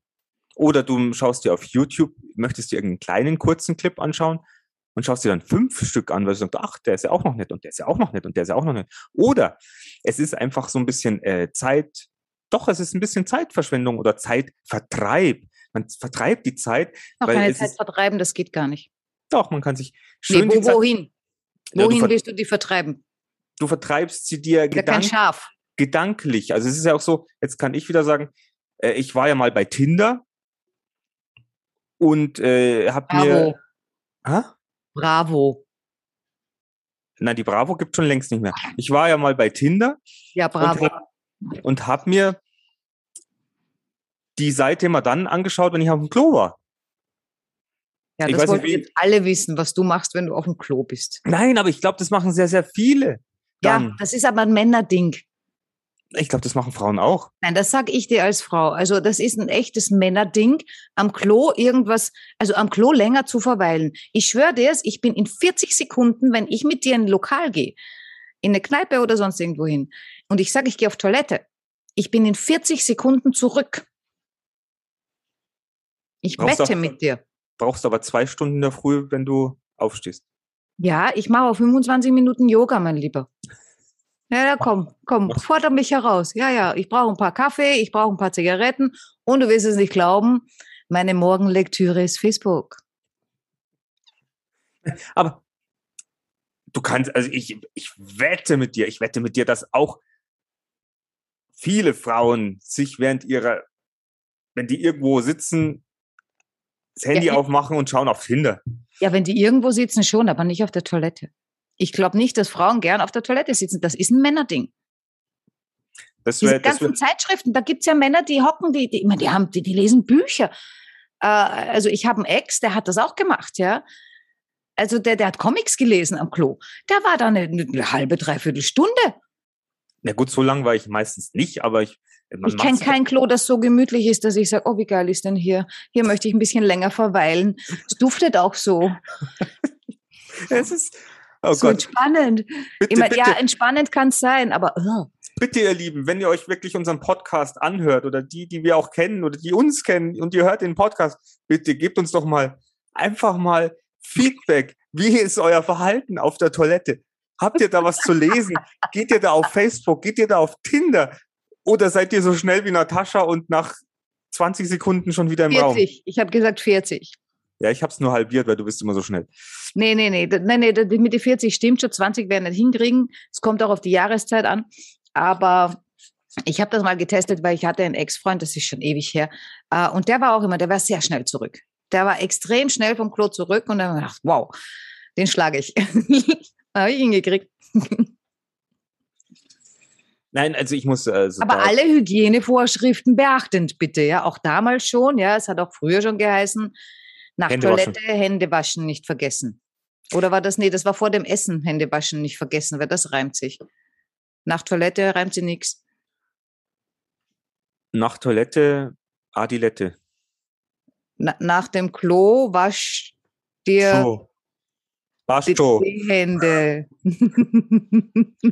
Oder du schaust dir auf YouTube, möchtest dir irgendeinen kleinen kurzen Clip anschauen und schaust dir dann fünf Stück an, weil du sagst, ach, der ist ja auch noch nett und der ist ja auch noch nett und der ist ja auch noch nett. Oder es ist einfach so ein bisschen äh, Zeit, doch, es ist ein bisschen Zeitverschwendung oder Zeitvertreib. Man vertreibt die Zeit, Noch weil keine Zeit ist, vertreiben, das geht gar nicht. doch, man kann sich Nee, schön die wo, Zeit, wohin? Ja, du Wohin willst du die vertreiben? du vertreibst sie dir gedank gedanklich. Also es ist ja auch so, jetzt kann ich wieder sagen, äh, ich war ja mal bei Tinder und äh, habe mir, Hä? Bravo. Nein, die Bravo gibt schon längst nicht mehr. Ich war ja mal bei Tinder Ja, bravo. und, hab- habe mir die Seite immer dann angeschaut, wenn ich auf dem Klo war. Ja, ich das nicht, wollten jetzt alle wissen, was du machst, wenn du auf dem Klo bist. Nein, aber ich glaube, das machen sehr, sehr viele. Ja, Dann. das ist aber ein Männerding. Ich glaube, das machen Frauen auch. Nein, das sag ich dir als Frau. Also das ist ein echtes Männerding, am Klo irgendwas, also am Klo länger zu verweilen. Ich schwöre dir es, ich bin in 40 Sekunden, wenn ich mit dir in ein Lokal gehe, in eine Kneipe oder sonst irgendwo hin, und ich sage, ich gehe auf Toilette, ich bin in 40 Sekunden zurück. Ich Brauchst wette auch- mit dir. Brauchst aber zwei Stunden in der Früh, wenn du aufstehst. Ja, ich mache auf 25 Minuten Yoga, mein Lieber. Ja, ja, komm, komm, fordere mich heraus. Ja, ja, ich brauche ein paar Kaffee, ich brauche ein paar Zigaretten und du wirst es nicht glauben, meine Morgenlektüre ist Facebook. Aber du kannst, also ich, ich wette mit dir, ich wette mit dir, dass auch viele Frauen sich während ihrer, wenn die irgendwo sitzen, das Handy Ja, aufmachen und schauen auf Tinder. Ja, wenn die irgendwo sitzen, schon, aber nicht auf der Toilette. Ich glaube nicht, dass Frauen gern auf der Toilette sitzen. Das ist ein Männerding. Das Diese wäre, das ganzen wär, Zeitschriften, da gibt's ja Männer, die hocken, die, die, die, haben, die, die lesen Bücher. Äh, also ich habe einen Ex, der hat das auch gemacht, ja. Also der, der hat Comics gelesen am Klo. Der war da eine, eine halbe, dreiviertel Stunde. na gut, so lang war ich meistens nicht, aber ich, ich kenne kein Klo, das so gemütlich ist, dass ich sage, oh, wie geil ist denn hier? Hier möchte ich ein bisschen länger verweilen. Es duftet auch so. Es ist, oh so entspannend. bitte, Ich mein, bitte, ja, entspannend kann es sein, aber uh, bitte, ihr Lieben, wenn ihr euch wirklich unseren Podcast anhört oder die, die wir auch kennen oder die uns kennen und ihr hört den Podcast, bitte gebt uns doch mal einfach mal Feedback. Wie ist euer Verhalten auf der Toilette? Habt ihr da was zu lesen? Geht ihr da auf Facebook? Geht ihr da auf Tinder? Oder seid ihr so schnell wie Natascha und nach 20 Sekunden schon wieder im 40. Raum? Ich habe gesagt 40. Ja, ich habe es nur halbiert, weil du bist immer so schnell. Nee, nee, nee, nee, nee, mit den 40 stimmt schon, 20 werden nicht hinkriegen. Es kommt auch auf die Jahreszeit an. Aber ich habe das mal getestet, weil ich hatte einen Ex-Freund, das ist schon ewig her. äh, Und der war auch immer, der war sehr schnell zurück. Der war extrem schnell vom Klo zurück und dann habe ich gedacht, wow, den schlage ich. habe ich hingekriegt. Nein, also ich muss. Also Aber alle Hygienevorschriften beachtend, bitte. Ja, auch damals schon. Ja, es hat auch früher schon geheißen, nach Hände waschen. Toilette Hände waschen nicht vergessen. Oder war das, nee, das war vor dem Essen Hände waschen nicht vergessen, weil das reimt sich. Nach Toilette reimt sie nichts. nach Toilette Adilette. Na, nach dem Klo wasch dir So. Die, schon. die Hände.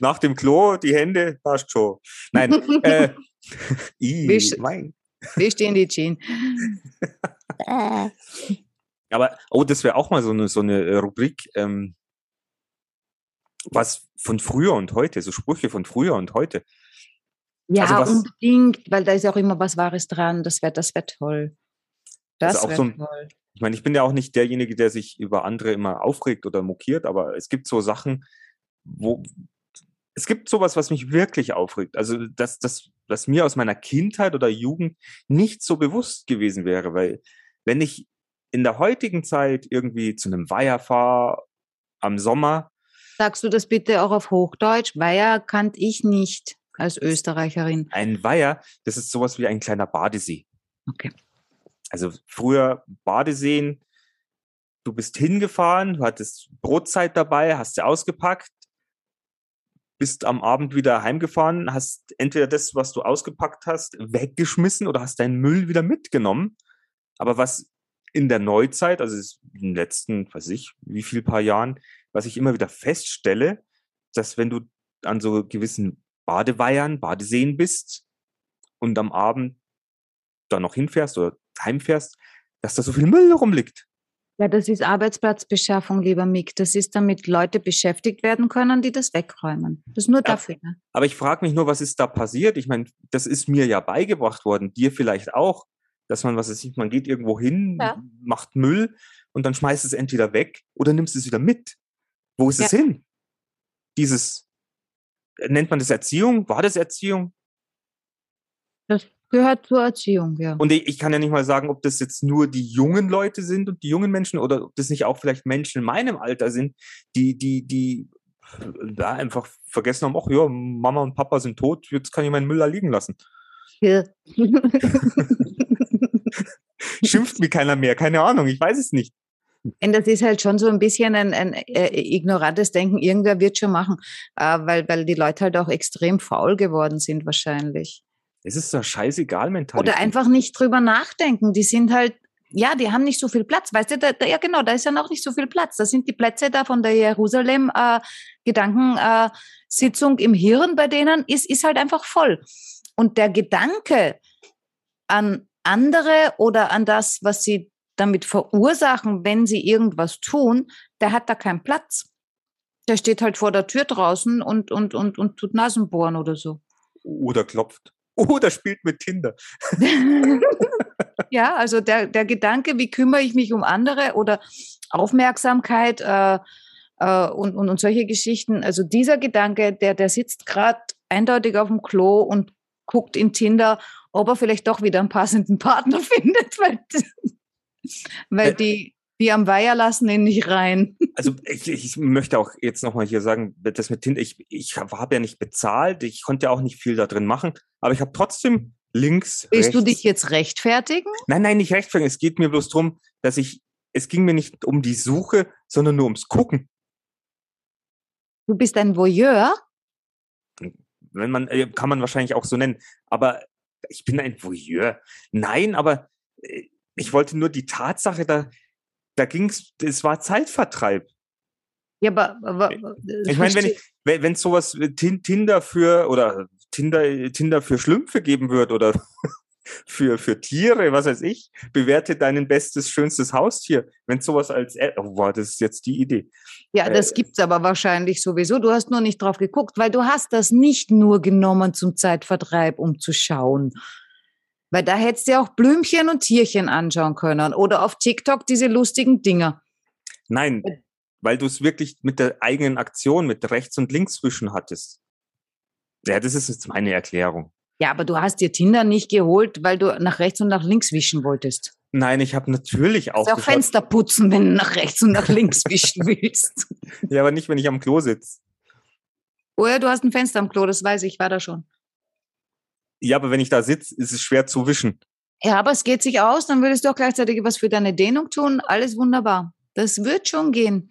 Nach dem Klo die Hände, passt schon. Nein. äh, i, Wisch- mein. Wie stehen die Jeans? Aber, oh, das wäre auch mal so eine, so eine äh, Rubrik, ähm, was von früher und heute, so Sprüche von früher und heute. Ja, Also was- unbedingt, weil da ist auch immer was Wahres dran. Das wäre das wär toll. Das Also wäre so toll. Ich meine, ich bin ja auch nicht derjenige, der sich über andere immer aufregt oder mokiert, aber es gibt so Sachen, wo es gibt sowas, was mich wirklich aufregt. Also, dass das, was mir aus meiner Kindheit oder Jugend nicht so bewusst gewesen wäre, weil wenn ich in der heutigen Zeit irgendwie zu einem Weiher fahre am Sommer, Sagst du das bitte auch auf Hochdeutsch? Weiher kannte ich nicht als Österreicherin. ein Weiher, das ist sowas wie ein kleiner Badesee. Okay. Also früher Badeseen, du bist hingefahren, du hattest Brotzeit dabei, hast sie ausgepackt, bist am Abend wieder heimgefahren, hast entweder das, was du ausgepackt hast, weggeschmissen oder hast deinen Müll wieder mitgenommen. Aber was in der Neuzeit, also in den letzten, weiß ich, wie viel paar Jahren, was ich immer wieder feststelle, dass wenn du an so gewissen Badeweihern, Badeseen bist und am Abend da noch hinfährst oder heimfährst, dass da so viel Müll rumliegt. Ja, das ist Arbeitsplatzbeschaffung, lieber Mick. Das ist, damit Leute beschäftigt werden können, die das wegräumen. Das ist nur Ja. dafür. Ne? Aber ich frage mich nur, was ist da passiert? Ich meine, das ist mir ja beigebracht worden, dir vielleicht auch, dass man, was weiß ich, man geht irgendwo hin, Ja. macht Müll und dann schmeißt es entweder weg oder nimmst es wieder mit. Wo ist Ja. es hin? Dieses, nennt man das Erziehung? War das Erziehung? Das gehört zur Erziehung, ja. Und ich, ich kann ja nicht mal sagen, ob das jetzt nur die jungen Leute sind und die jungen Menschen oder ob das nicht auch vielleicht Menschen in meinem Alter sind, die, die, die da einfach vergessen haben, ach ja, Mama und Papa sind tot, jetzt kann ich meinen Müll da liegen lassen. Ja. Schimpft mir keiner mehr, keine Ahnung, ich weiß es nicht. Und das ist halt schon so ein bisschen ein, ein äh, ignorantes Denken, irgendwer wird schon machen, äh, weil, weil die Leute halt auch extrem faul geworden sind wahrscheinlich. Es ist doch scheißegal Mentalität. Oder einfach nicht drüber nachdenken. Die sind halt, ja, die haben nicht so viel Platz. Weißt du, da, da, ja genau, da ist ja noch nicht so viel Platz. Da sind die Plätze da von der Jerusalem-Gedankensitzung im Hirn bei denen, ist, ist halt einfach voll. Und der Gedanke an andere oder an das, was sie damit verursachen, wenn sie irgendwas tun, der hat da keinen Platz. Der steht halt vor der Tür draußen und, und, und, und tut Nasenbohren oder so. Oder klopft. Oder spielt mit Tinder. ja, also der, der Gedanke, wie kümmere ich mich um andere oder Aufmerksamkeit äh, äh, und, und, und solche Geschichten. Also dieser Gedanke, der, der sitzt gerade eindeutig auf dem Klo und guckt in Tinder, ob er vielleicht doch wieder einen passenden Partner findet, weil, weil die, die am Weiher lassen ihn nicht rein. Also ich, ich möchte auch jetzt nochmal hier sagen, das mit Tinder, ich, ich habe ja nicht bezahlt, ich konnte ja auch nicht viel da drin machen, aber ich habe trotzdem links. Willst rechts, du dich jetzt rechtfertigen? Nein, nein, nicht rechtfertigen. Es geht mir bloß drum, dass ich, es ging mir nicht um die Suche, sondern nur ums Gucken. Du bist ein Voyeur? Wenn man, äh, kann man wahrscheinlich auch so nennen. Aber ich bin ein Voyeur. Nein, aber äh, ich wollte nur die Tatsache, da, da ging's, es war Zeitvertreib. Ja, aber, aber Ich meine, wenn ich, wenn es sowas Tinder für oder Tinder, Tinder für Schlümpfe geben wird oder für, für Tiere, was weiß ich. Bewerte dein bestes, schönstes Haustier. Wenn sowas als, oh, wow, das ist jetzt die Idee. Ja, das Äh, gibt's aber wahrscheinlich sowieso. Du hast nur nicht drauf geguckt, weil du hast das nicht nur genommen zum Zeitvertreib, um zu schauen. Weil da hättest du ja auch Blümchen und Tierchen anschauen können. Oder auf TikTok diese lustigen Dinger. Nein, weil du es wirklich mit der eigenen Aktion, mit rechts und links zwischen hattest. Ja, das ist jetzt meine Erklärung. Ja, aber du hast dir Tinder nicht geholt, weil du nach rechts und nach links wischen wolltest. Nein, ich habe natürlich auch Du auch. Fenster putzen, wenn du nach rechts und nach links wischen willst. Ja, aber nicht, wenn ich am Klo sitze. Oh ja, du hast ein Fenster am Klo, das weiß ich, war da schon. Ja, aber wenn ich da sitze, ist es schwer zu wischen. Ja, aber es geht sich aus, dann würdest du auch gleichzeitig was für deine Dehnung tun. Alles wunderbar. Das wird schon gehen.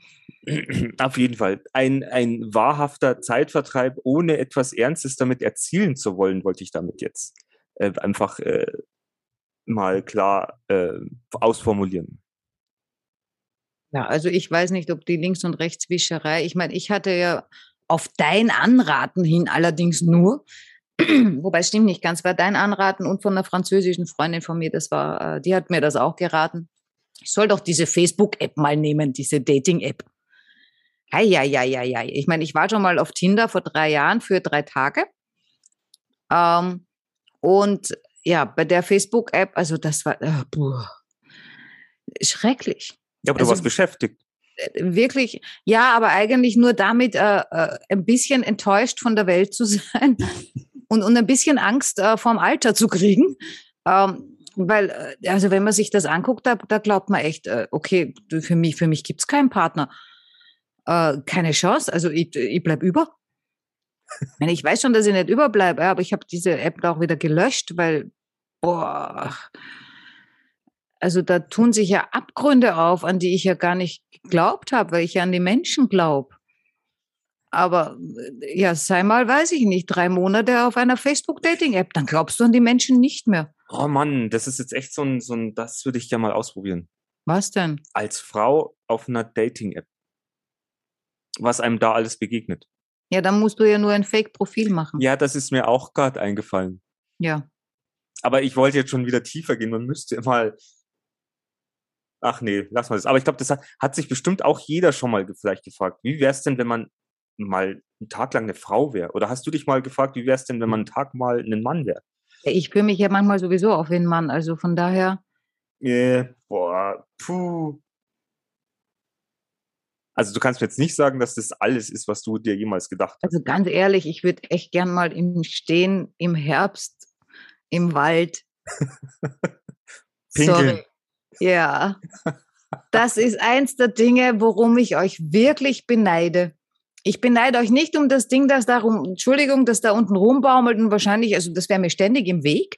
Auf jeden Fall. Ein, ein wahrhafter Zeitvertreib, ohne etwas Ernstes damit erzielen zu wollen, wollte ich damit jetzt äh, einfach äh, mal klar äh, ausformulieren. Ja, also ich weiß nicht, ob die Links- und Rechtswischerei, ich meine, ich hatte ja auf dein Anraten hin allerdings nur, wobei es stimmt nicht ganz, war dein Anraten und von einer französischen Freundin von mir, das war, äh, die hat mir das auch geraten. Ich soll doch diese Facebook-App mal nehmen, diese Dating-App. Eieieiei. Ich meine, ich war schon mal auf Tinder vor drei Jahren für drei Tage. Ähm, und ja, bei der Facebook-App, also das war äh, puh, schrecklich Ja, aber du Also- warst beschäftigt. wirklich, ja, aber eigentlich nur damit, äh, äh, ein bisschen enttäuscht von der Welt zu sein und, und ein bisschen Angst äh, vorm Alter zu kriegen. Ähm, weil, äh, also wenn man sich das anguckt, da, da glaubt man echt, äh, okay, du, für mich, für mich gibt's keinen Partner. Äh, keine Chance, also ich, ich bleib über. Ich weiß schon, dass ich nicht überbleibe, ja, aber ich habe diese App auch wieder gelöscht, weil, boah, also da tun sich ja Abgründe auf, an die ich ja gar nicht geglaubt habe, weil ich ja an die Menschen glaube. Aber ja, sei mal, weiß ich nicht, drei Monate auf einer Facebook-Dating-App, dann glaubst du an die Menschen nicht mehr. Oh Mann, das ist jetzt echt so ein, so ein das würde ich ja mal ausprobieren. Was denn? Als Frau auf einer Dating-App. Was einem da alles begegnet. Ja, dann musst du ja nur ein Fake-Profil machen. Ja, das ist mir auch gerade eingefallen. ja. Aber ich wollte jetzt schon wieder tiefer gehen. Man müsste mal. Ach nee, lass mal das. Aber ich glaube, das hat, hat sich bestimmt auch jeder schon mal vielleicht gefragt. Wie wäre es denn, wenn man mal einen Tag lang eine Frau wäre? Oder hast du dich mal gefragt, wie wäre es denn, wenn man einen Tag mal ein Mann wäre? Ich fühle mich ja manchmal sowieso auf wie ein Mann, also von daher, Äh, boah, puh. Also du kannst mir jetzt nicht sagen, dass das alles ist, was du dir jemals gedacht hast. also ganz ehrlich, ich würde echt gern mal im Stehen, im Herbst, im Wald. Pinkeln. Sorry. Ja. Das ist eins der Dinge, worum ich euch wirklich beneide. Ich beneide euch nicht um das Ding, das da rum, Entschuldigung, das da unten rumbaumelt und wahrscheinlich, also das wäre mir ständig im Weg.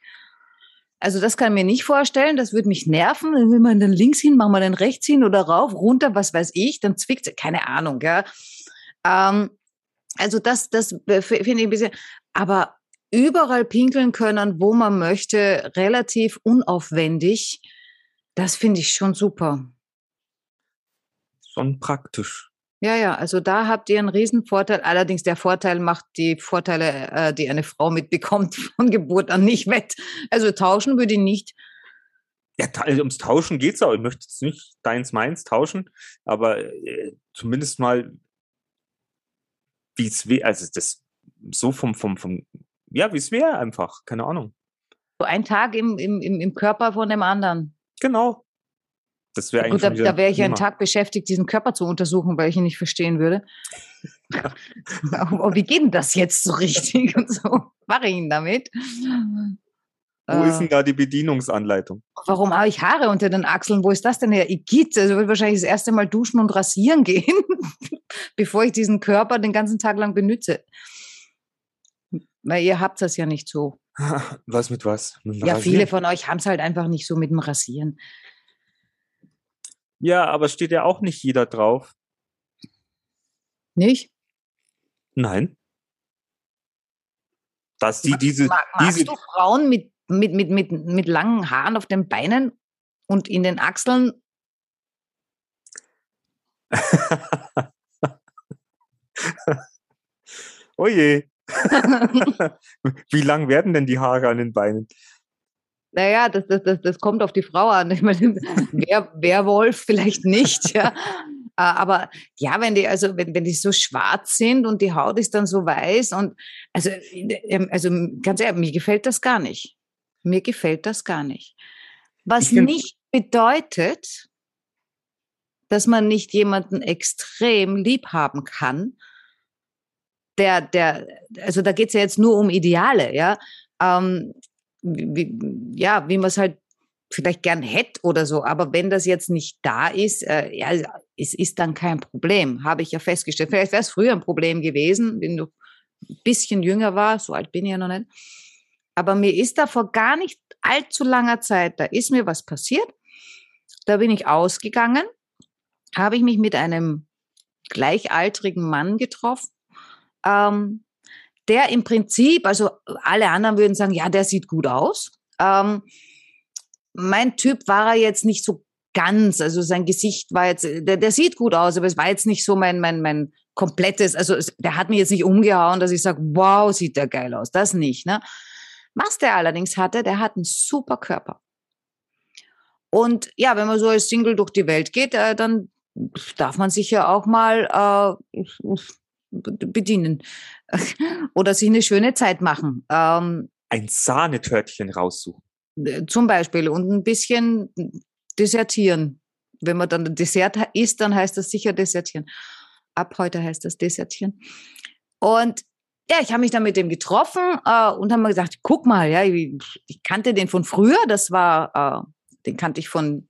Also das kann ich mir nicht vorstellen, das würde mich nerven. Dann will man dann links hin, machen wir dann rechts hin oder rauf, runter, was weiß ich, dann zwickt keine Ahnung, ja. Ähm, also das, das finde ich ein bisschen, aber überall pinkeln können, wo man möchte, relativ unaufwendig, das finde ich schon super. Schon praktisch. Ja, ja, also da habt ihr einen riesen Vorteil. Allerdings der Vorteil macht die Vorteile, äh, die eine Frau mitbekommt von Geburt an nicht wett. Also tauschen würde ich nicht. Ja, ta- also ums Tauschen geht's auch. Ich möchte jetzt nicht deins, meins tauschen, aber äh, zumindest mal, wie es wäre, also das so vom, vom, vom, ja, wie es wäre einfach, keine Ahnung. So ein Tag im, im im Körper von dem anderen. Genau. Das wäre eigentlich Gut, da, da wäre ich ja einen. Tag beschäftigt, diesen Körper zu untersuchen, weil ich ihn nicht verstehen würde. Aber wie geht denn das jetzt so richtig und so? Mache ich ihn damit? Wo ist Äh, denn da die Bedienungsanleitung? Warum habe ich Haare unter den Achseln? Wo ist das denn her? Igitt, also wird wahrscheinlich das erste Mal duschen und rasieren gehen, bevor ich diesen Körper den ganzen Tag lang benütze. Weil ihr habt das ja nicht so. Was mit was? Mit Ja, Rasieren? viele von euch haben es halt einfach nicht so mit dem Rasieren. Ja, aber steht ja auch nicht jeder drauf. Nicht? Nein. Dass die diese, Mag, magst diese, du Frauen mit, mit, mit, mit, mit langen Haaren auf den Beinen und in den Achseln? oh je. Wie lang werden denn die Haare an den Beinen? Naja, das, das, das, das kommt auf die Frau an. Ich meine, wer, Werwolf vielleicht nicht, ja. Äh, aber ja, wenn die, also wenn, wenn die so schwarz sind und die Haut ist dann so weiß und also, ähm, also ganz ehrlich, mir gefällt das gar nicht. Mir gefällt das gar nicht. Was nicht bedeutet, dass man nicht jemanden extrem lieb haben kann. Der, der, also da geht es ja jetzt nur um Ideale, ja. Ähm, wie, ja, wie man es halt vielleicht gern hätte oder so. Aber wenn das jetzt nicht da ist, äh, ja, es ist dann kein Problem, habe ich ja festgestellt. Vielleicht wäre es früher ein Problem gewesen, wenn du ein bisschen jünger war, so alt bin ich ja noch nicht. Aber mir ist da vor gar nicht allzu langer Zeit, da ist mir was passiert. Da bin ich ausgegangen, habe ich mich mit einem gleichaltrigen Mann getroffen, ähm, der im Prinzip, also alle anderen würden sagen, ja, der sieht gut aus. Ähm, mein Typ war er jetzt nicht so ganz, also sein Gesicht war jetzt, der, der sieht gut aus, aber es war jetzt nicht so mein, mein, mein komplettes, also es, der hat mich jetzt nicht umgehauen, dass ich sage, wow, sieht der geil aus, das nicht. Ne? Was der allerdings hatte, der hat einen super Körper. Und ja, wenn man so als Single durch die Welt geht, äh, dann darf man sich ja auch mal äh, bedienen oder sich eine schöne Zeit machen. Ähm, ein Sahnetörtchen raussuchen. Zum Beispiel und ein bisschen desertieren. Wenn man dann Dessert isst, dann heißt das sicher desertieren. Ab heute heißt das desertieren. Und ja, ich habe mich dann mit dem getroffen äh, und haben mir gesagt, guck mal, ja, ich, ich, kannte den von früher, das war, äh, den kannte ich von,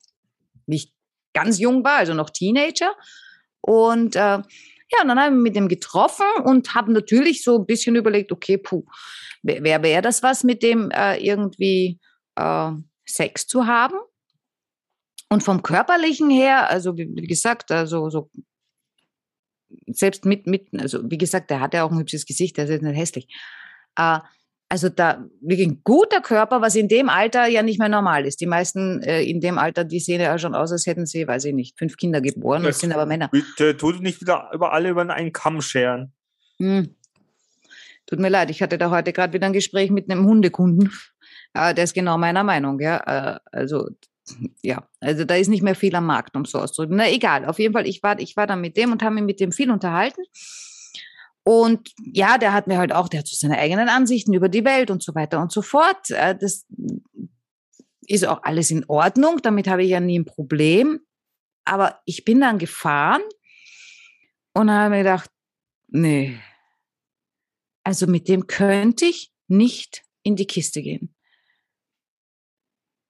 wie ich ganz jung war, also noch Teenager. Und äh, ja, und dann haben wir mit dem getroffen und haben natürlich so ein bisschen überlegt, okay, puh, wäre das was, mit dem äh, irgendwie äh, Sex zu haben? Und vom körperlichen her, also wie, wie gesagt, also so selbst mit, mit, also wie gesagt, der hat ja auch ein hübsches Gesicht, der ist jetzt nicht hässlich. Äh, also da wirklich ein guter Körper, was in dem Alter ja nicht mehr normal ist. Die meisten äh, in dem Alter, die sehen ja schon aus, als hätten sie, weiß ich nicht, fünf Kinder geboren, das, das sind aber Männer. Bitte, tu nicht wieder über alle über einen Kamm scheren. Hm. Tut mir leid, ich hatte da heute gerade wieder ein Gespräch mit einem Hundekunden. Äh, der ist genau meiner Meinung, ja. Äh, also ja, also da ist nicht mehr viel am Markt, um so auszudrücken. Na egal, auf jeden Fall, ich war, ich war dann mit dem und habe mich mit dem viel unterhalten. Und ja, der hat mir halt auch, der hat so seine eigenen Ansichten über die Welt und so weiter und so fort. Äh, das ist auch alles in Ordnung, damit habe ich ja nie ein Problem. Aber ich bin dann gefahren und habe mir gedacht, nee, also mit dem könnte ich nicht in die Kiste gehen.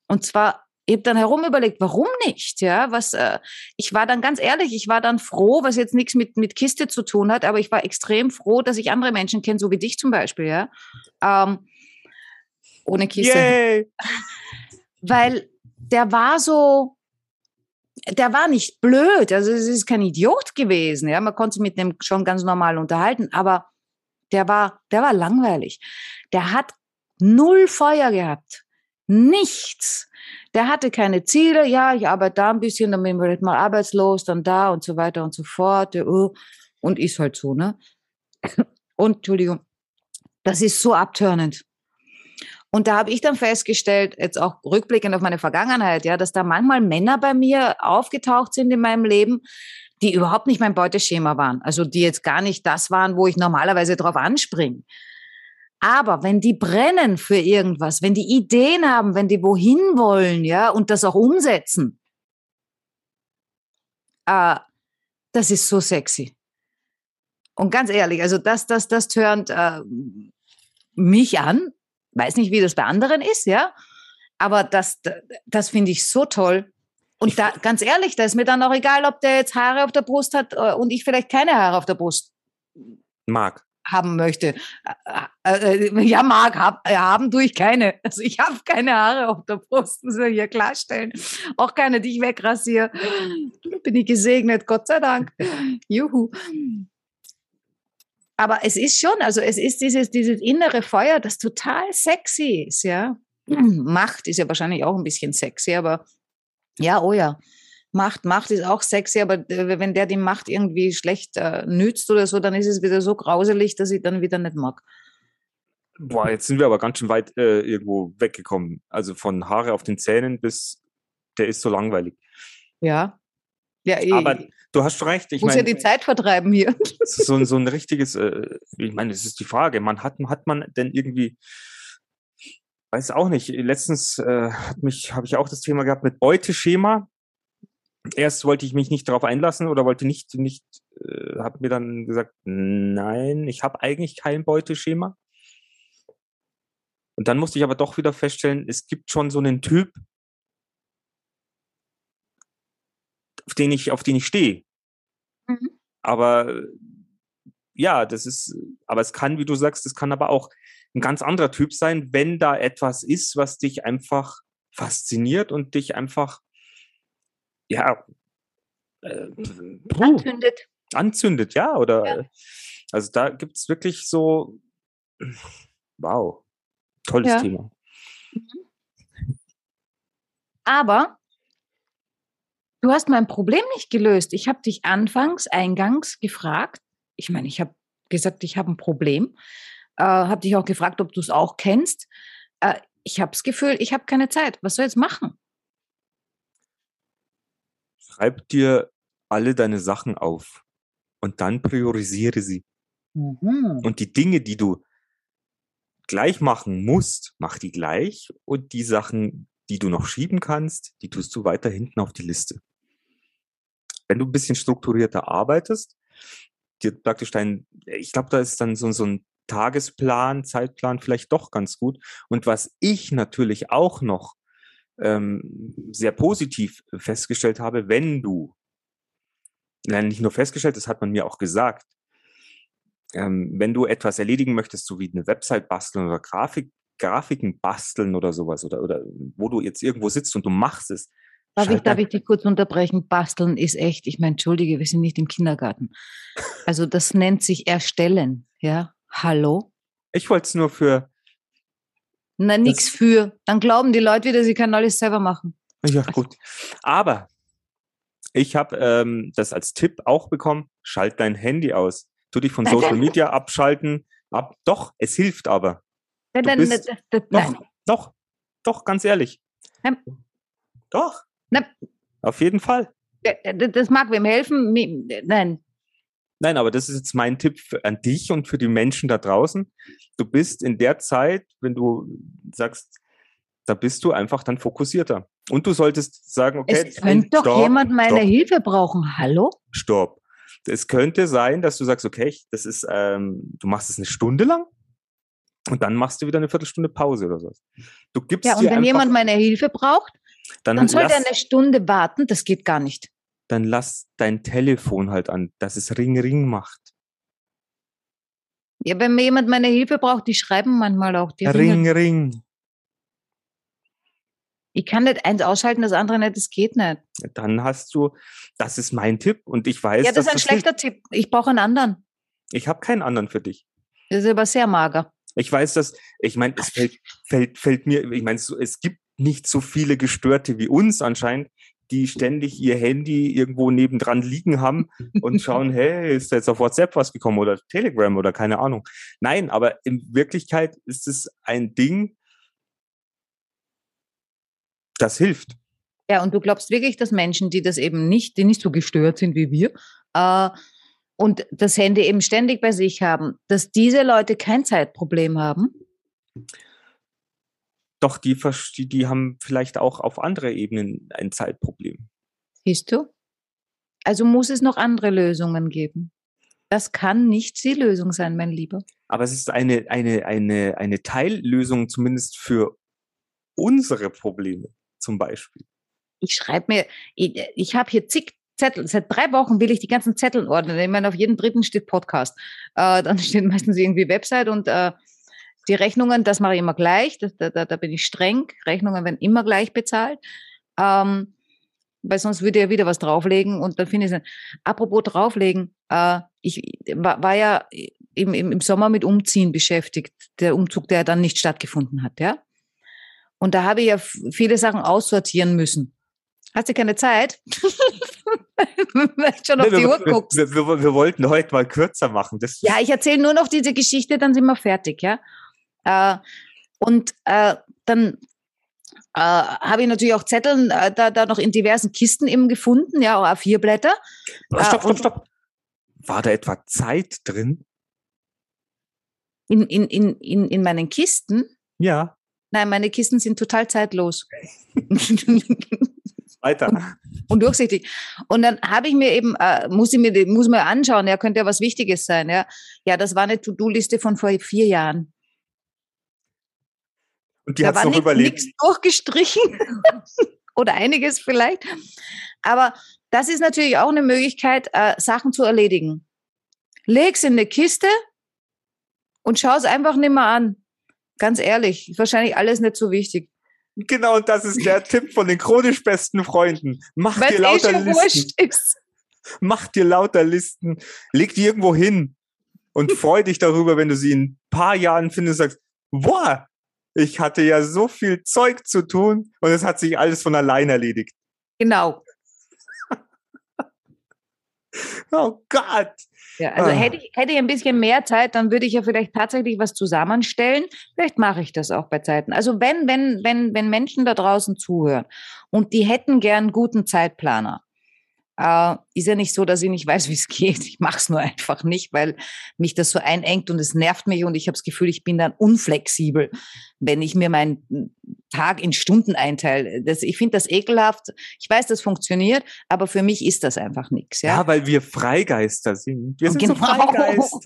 Und zwar ich habe dann herum überlegt, warum nicht? Ja, was, äh, ich war dann ganz ehrlich, ich war dann froh, was jetzt nichts mit, mit Kiste zu tun hat, aber ich war extrem froh, dass ich andere Menschen kenne, so wie dich zum Beispiel, ja. Ähm, ohne Kiste. Yay. Weil der war so, der war nicht blöd, also es ist kein Idiot gewesen, ja. Man konnte sich mit dem schon ganz normal unterhalten, aber der war, der war langweilig. Der hat null Feuer gehabt. Nichts. Der hatte keine Ziele. Ja, ich arbeite da ein bisschen, dann bin ich mal arbeitslos, dann da und so weiter und so fort. Oh, und ist halt so, ne? Und, Entschuldigung, das ist so abtörnend. Und da habe ich dann festgestellt, jetzt auch rückblickend auf meine Vergangenheit, ja, dass da manchmal Männer bei mir aufgetaucht sind in meinem Leben, die überhaupt nicht mein Beuteschema waren. Also die jetzt gar nicht das waren, wo ich normalerweise drauf anspringe. Aber wenn die brennen für irgendwas, wenn die Ideen haben, wenn die wohin wollen, ja, und das auch umsetzen, äh, das ist so sexy. Und ganz ehrlich, also das, das, das tönt äh, mich an. Weiß nicht, wie das bei anderen ist, ja. Aber das, das finde ich so toll. Und da, ganz ehrlich, da ist mir dann auch egal, ob der jetzt Haare auf der Brust hat äh, und ich vielleicht keine Haare auf der Brust mag haben möchte. Ja, mag hab, äh, haben ich keine. Also ich habe keine Haare auf der Brust, muss ich hier klarstellen. Auch keine, die ich wegrasiere. Bin ich gesegnet, Gott sei Dank. Juhu. Aber es ist schon, also es ist dieses, dieses innere Feuer, das total sexy ist, ja. Macht ist ja wahrscheinlich auch ein bisschen sexy, aber ja, oh ja. Macht, Macht ist auch sexy, aber äh, wenn der die Macht irgendwie schlecht äh, nützt oder so, dann ist es wieder so grauselig, dass ich dann wieder nicht mag. Boah, jetzt sind wir aber ganz schön weit äh, irgendwo weggekommen. Also von Haare auf den Zähnen bis, der ist so langweilig. Ja. Ja, ich Aber du hast schon recht. Ich muss ja meine, die Zeit vertreiben hier. so, so ein richtiges, äh, ich meine, das ist die Frage. Man hat, hat man denn irgendwie, weiß auch nicht, letztens äh, hat mich, habe ich auch das Thema gehabt mit Beuteschema. Erst wollte ich mich nicht darauf einlassen oder wollte nicht, nicht, äh, habe mir dann gesagt, nein, ich habe eigentlich kein Beuteschema. Und dann musste ich aber doch wieder feststellen, es gibt schon so einen Typ, auf den ich, auf den ich stehe. Mhm. Aber ja, das ist, aber es kann, wie du sagst, es kann aber auch ein ganz anderer Typ sein, wenn da etwas ist, was dich einfach fasziniert und dich einfach, ja, äh, puh, Anzündet. anzündet, ja, oder, Ja. äh, also da gibt's wirklich so, wow, tolles Ja. Thema. Aber du hast mein Problem nicht gelöst. Ich habe dich anfangs, eingangs gefragt. Ich meine, ich habe gesagt, ich habe ein Problem. Äh, habe dich auch gefragt, ob du es auch kennst. Äh, ich habe das Gefühl, ich habe keine Zeit. Was soll ich jetzt machen? Schreib dir alle deine Sachen auf und dann priorisiere sie. Mhm. Und die Dinge, die du gleich machen musst, mach die gleich. Und die Sachen, die du noch schieben kannst, die tust du weiter hinten auf die Liste. Wenn du ein bisschen strukturierter arbeitest, dir praktisch dein, ich glaube, da ist dann so, so ein Tagesplan, Zeitplan vielleicht doch ganz gut. Und was ich natürlich auch noch ähm, sehr positiv festgestellt habe, wenn du, nein, nicht nur festgestellt, das hat man mir auch gesagt, ähm, wenn du etwas erledigen möchtest, so wie eine Website basteln oder Grafik, Grafiken basteln oder sowas, oder, oder wo du jetzt irgendwo sitzt und du machst es. Darf ich, darf ich dich kurz unterbrechen? Basteln ist echt, ich meine, entschuldige, wir sind nicht im Kindergarten. Also das nennt sich Erstellen, ja? Hallo? ich wollte es nur für, Na, nix Das- für. Dann glauben die Leute wieder, sie können alles selber machen. ja gut. Aber ich habe ähm, das als Tipp auch bekommen, schalt dein Handy aus. Tu dich von Social. Media abschalten. Ab, doch, es hilft aber. Du bist- Doch, doch, doch, ganz ehrlich. Nein. Doch. Nein. Auf jeden Fall. Das mag wem helfen. Nein. Nein, aber das ist jetzt mein Tipp für, an dich und für die Menschen da draußen. Du bist in der Zeit, wenn du sagst, da bist du einfach dann fokussierter. Und du solltest sagen, okay, es könnte doch stopp, jemand meine stopp, Hilfe brauchen. Hallo? stopp. Es könnte sein, dass du sagst, okay, das ist, ähm, du machst es eine Stunde lang und dann machst du wieder eine Viertelstunde Pause oder so. Du gibst Ja, und wenn einfach, jemand meine Hilfe braucht, dann, dann soll lass, der eine Stunde warten. Das geht gar nicht. Dann lass dein Telefon halt an, dass es Ring Ring macht. Ja, wenn mir jemand meine Hilfe braucht, die schreiben manchmal auch. Die Ring Ringe. Ring. Ich kann nicht eins ausschalten, das andere nicht. Das geht nicht. dann hast du, das ist mein Tipp und ich weiß, Ja, das ist ein schlechter Tipp. Ich brauche einen anderen. Ich habe keinen anderen für dich. Das ist aber sehr mager. Ich weiß, dass, ich meine, es fällt, fällt, fällt mir, ich meine, es gibt nicht so viele Gestörte wie uns anscheinend, die ständig ihr Handy irgendwo nebendran liegen haben und schauen, hey, ist da jetzt auf WhatsApp was gekommen oder Telegram oder keine Ahnung. Nein, aber in Wirklichkeit ist es ein Ding, das hilft. Ja, und du glaubst wirklich, dass Menschen, die das eben nicht, die nicht so gestört sind wie wir, äh, und das Handy eben ständig bei sich haben, dass diese Leute kein Zeitproblem haben? Doch die, die haben vielleicht auch auf andere Ebenen ein Zeitproblem. Siehst du? Also muss es noch andere Lösungen geben. Das kann nicht die Lösung sein, mein Lieber. Aber es ist eine, eine, eine, eine Teillösung zumindest für unsere Probleme zum Beispiel. Ich schreibe mir, ich, ich habe hier zig Zettel. Seit drei Wochen will ich die ganzen Zettel ordnen. Ich meine, auf jedem dritten steht Podcast. Äh, dann steht meistens irgendwie Website und äh, die Rechnungen, das mache ich immer gleich. Das, da, da, da bin ich streng. Rechnungen werden immer gleich bezahlt. Ähm, weil sonst würde er wieder was drauflegen und dann finde ich es. Apropos drauflegen, äh, ich war, war ja im, im, im Sommer mit Umziehen beschäftigt. Der Umzug, der dann nicht stattgefunden hat, ja. Und da habe ich ja viele Sachen aussortieren müssen. Hast du keine Zeit? Weil schon auf Nee, die wir, Uhr guckst. wir, wir, wir wollten heute mal kürzer machen. Das Ja, ich erzähle nur noch diese Geschichte, dann sind wir fertig, ja. Äh, und äh, dann äh, habe ich natürlich auch Zettel äh, da, da noch in diversen Kisten eben gefunden, ja, auch A4-Blätter. Oh, stopp, stopp, stopp. War da etwa Zeit drin? In, in, in, in, in meinen Kisten? Ja. Nein, meine Kisten sind total zeitlos. Weiter. und durchsichtig. Und dann habe ich mir eben, äh, muss ich mir, muss mir anschauen, ja, könnte ja was Wichtiges sein, ja. Ja, das war eine To-Do-Liste von vor vier Jahren. Und die hat noch überlebt. Nichts durchgestrichen oder einiges vielleicht. Aber das ist natürlich auch eine Möglichkeit, äh, Sachen zu erledigen. Leg's in eine Kiste und schau es einfach nicht mehr an. Ganz ehrlich, wahrscheinlich alles nicht so wichtig. Genau, das ist der Tipp von den chronisch besten Freunden. Mach Weil's dir lauter eh Listen. Ist. Mach dir lauter Listen. Leg die irgendwo hin und freu dich darüber, wenn du sie in ein paar Jahren findest und sagst, boah, ich hatte ja so viel Zeug zu tun und es hat sich alles von allein erledigt. Genau. oh Gott. Ja, also ah. hätte, ich, hätte ich ein bisschen mehr Zeit, dann würde ich ja vielleicht tatsächlich was zusammenstellen. Vielleicht mache ich das auch bei Zeiten. Also wenn, wenn, wenn, wenn Menschen da draußen zuhören und die hätten gern einen guten Zeitplaner, äh, ist ja nicht so, dass ich nicht weiß, wie es geht. Ich mache es nur einfach nicht, weil mich das so einengt und es nervt mich und ich habe das Gefühl, ich bin dann unflexibel, wenn ich mir meinen Tag in Stunden einteile. Das, ich finde das ekelhaft. Ich weiß, das funktioniert, aber für mich ist das einfach nichts. Ja? ja, weil wir Freigeister sind. Wir sind genau. so Freigeist.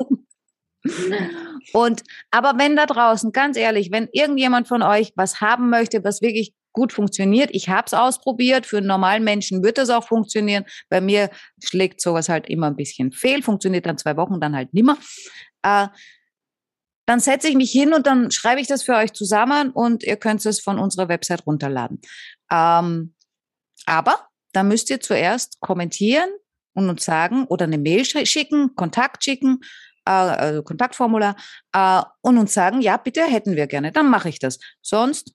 Und aber wenn da draußen, ganz ehrlich, wenn irgendjemand von euch was haben möchte, was wirklich gut funktioniert. Ich habe es ausprobiert. Für einen normalen Menschen wird das auch funktionieren. Bei mir schlägt sowas halt immer ein bisschen fehl, funktioniert dann zwei Wochen, dann halt nimmer. Äh, dann setze ich mich hin und dann schreibe ich das für euch zusammen und ihr könnt es von unserer Website runterladen. Ähm, aber da müsst ihr zuerst kommentieren und uns sagen oder eine Mail schicken, Kontakt schicken, äh, also Kontaktformular äh, und uns sagen, ja, bitte hätten wir gerne. Dann mache ich das. Sonst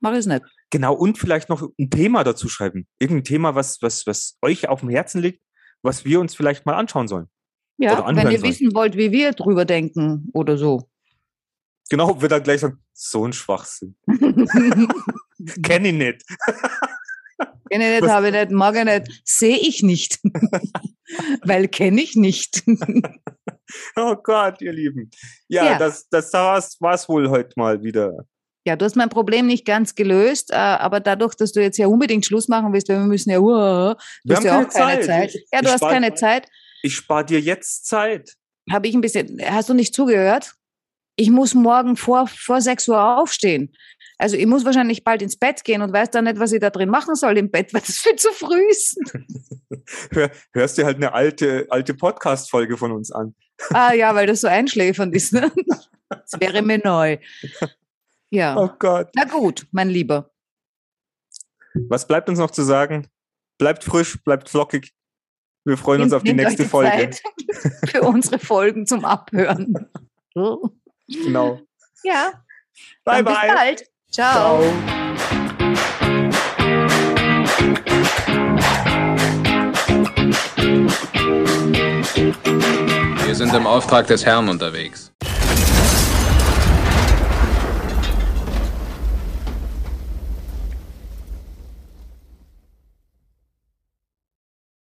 mache ich es nicht. Genau, und vielleicht noch ein Thema dazu schreiben. Irgendein Thema, was, was, was euch auf dem Herzen liegt, was wir uns vielleicht mal anschauen sollen. Ja, wenn ihr sollen. wissen wollt, wie wir drüber denken oder so. Genau, wird dann gleich sagen, so ein Schwachsinn. Kenne ich nicht. Kenne ich nicht, habe ich nicht, mag ich nicht, sehe ich nicht. Weil kenne ich nicht. oh Gott, ihr Lieben. Ja, ja. das, das war es wohl heute mal wieder. Ja, du hast mein Problem nicht ganz gelöst, äh, aber dadurch, dass du jetzt ja unbedingt Schluss machen willst, weil wir müssen ja, uh, du hast ja auch keine Zeit. Zeit. Ich, ja, du hast keine Zeit. Ich spare dir jetzt Zeit. Habe ich ein bisschen, hast du nicht zugehört? Ich muss morgen vor, vor 6 Uhr aufstehen. Also ich muss wahrscheinlich bald ins Bett gehen und weiß dann nicht, was ich da drin machen soll im Bett, weil das viel zu früh ist. Hör, hörst dir halt eine alte, alte Podcast-Folge von uns an. Ah ja, weil das so einschläfernd ist. Ne? Das wäre mir neu. Ja. Oh Gott. Na gut, mein Lieber. Was bleibt uns noch zu sagen? Bleibt frisch, bleibt flockig. Wir freuen uns auf die nächste die Folge. Zeit für unsere Folgen zum Abhören. Genau. Ja. Bye, Dann bye. Bis bald. Ciao. Ciao. Wir sind im Auftrag des Herrn unterwegs.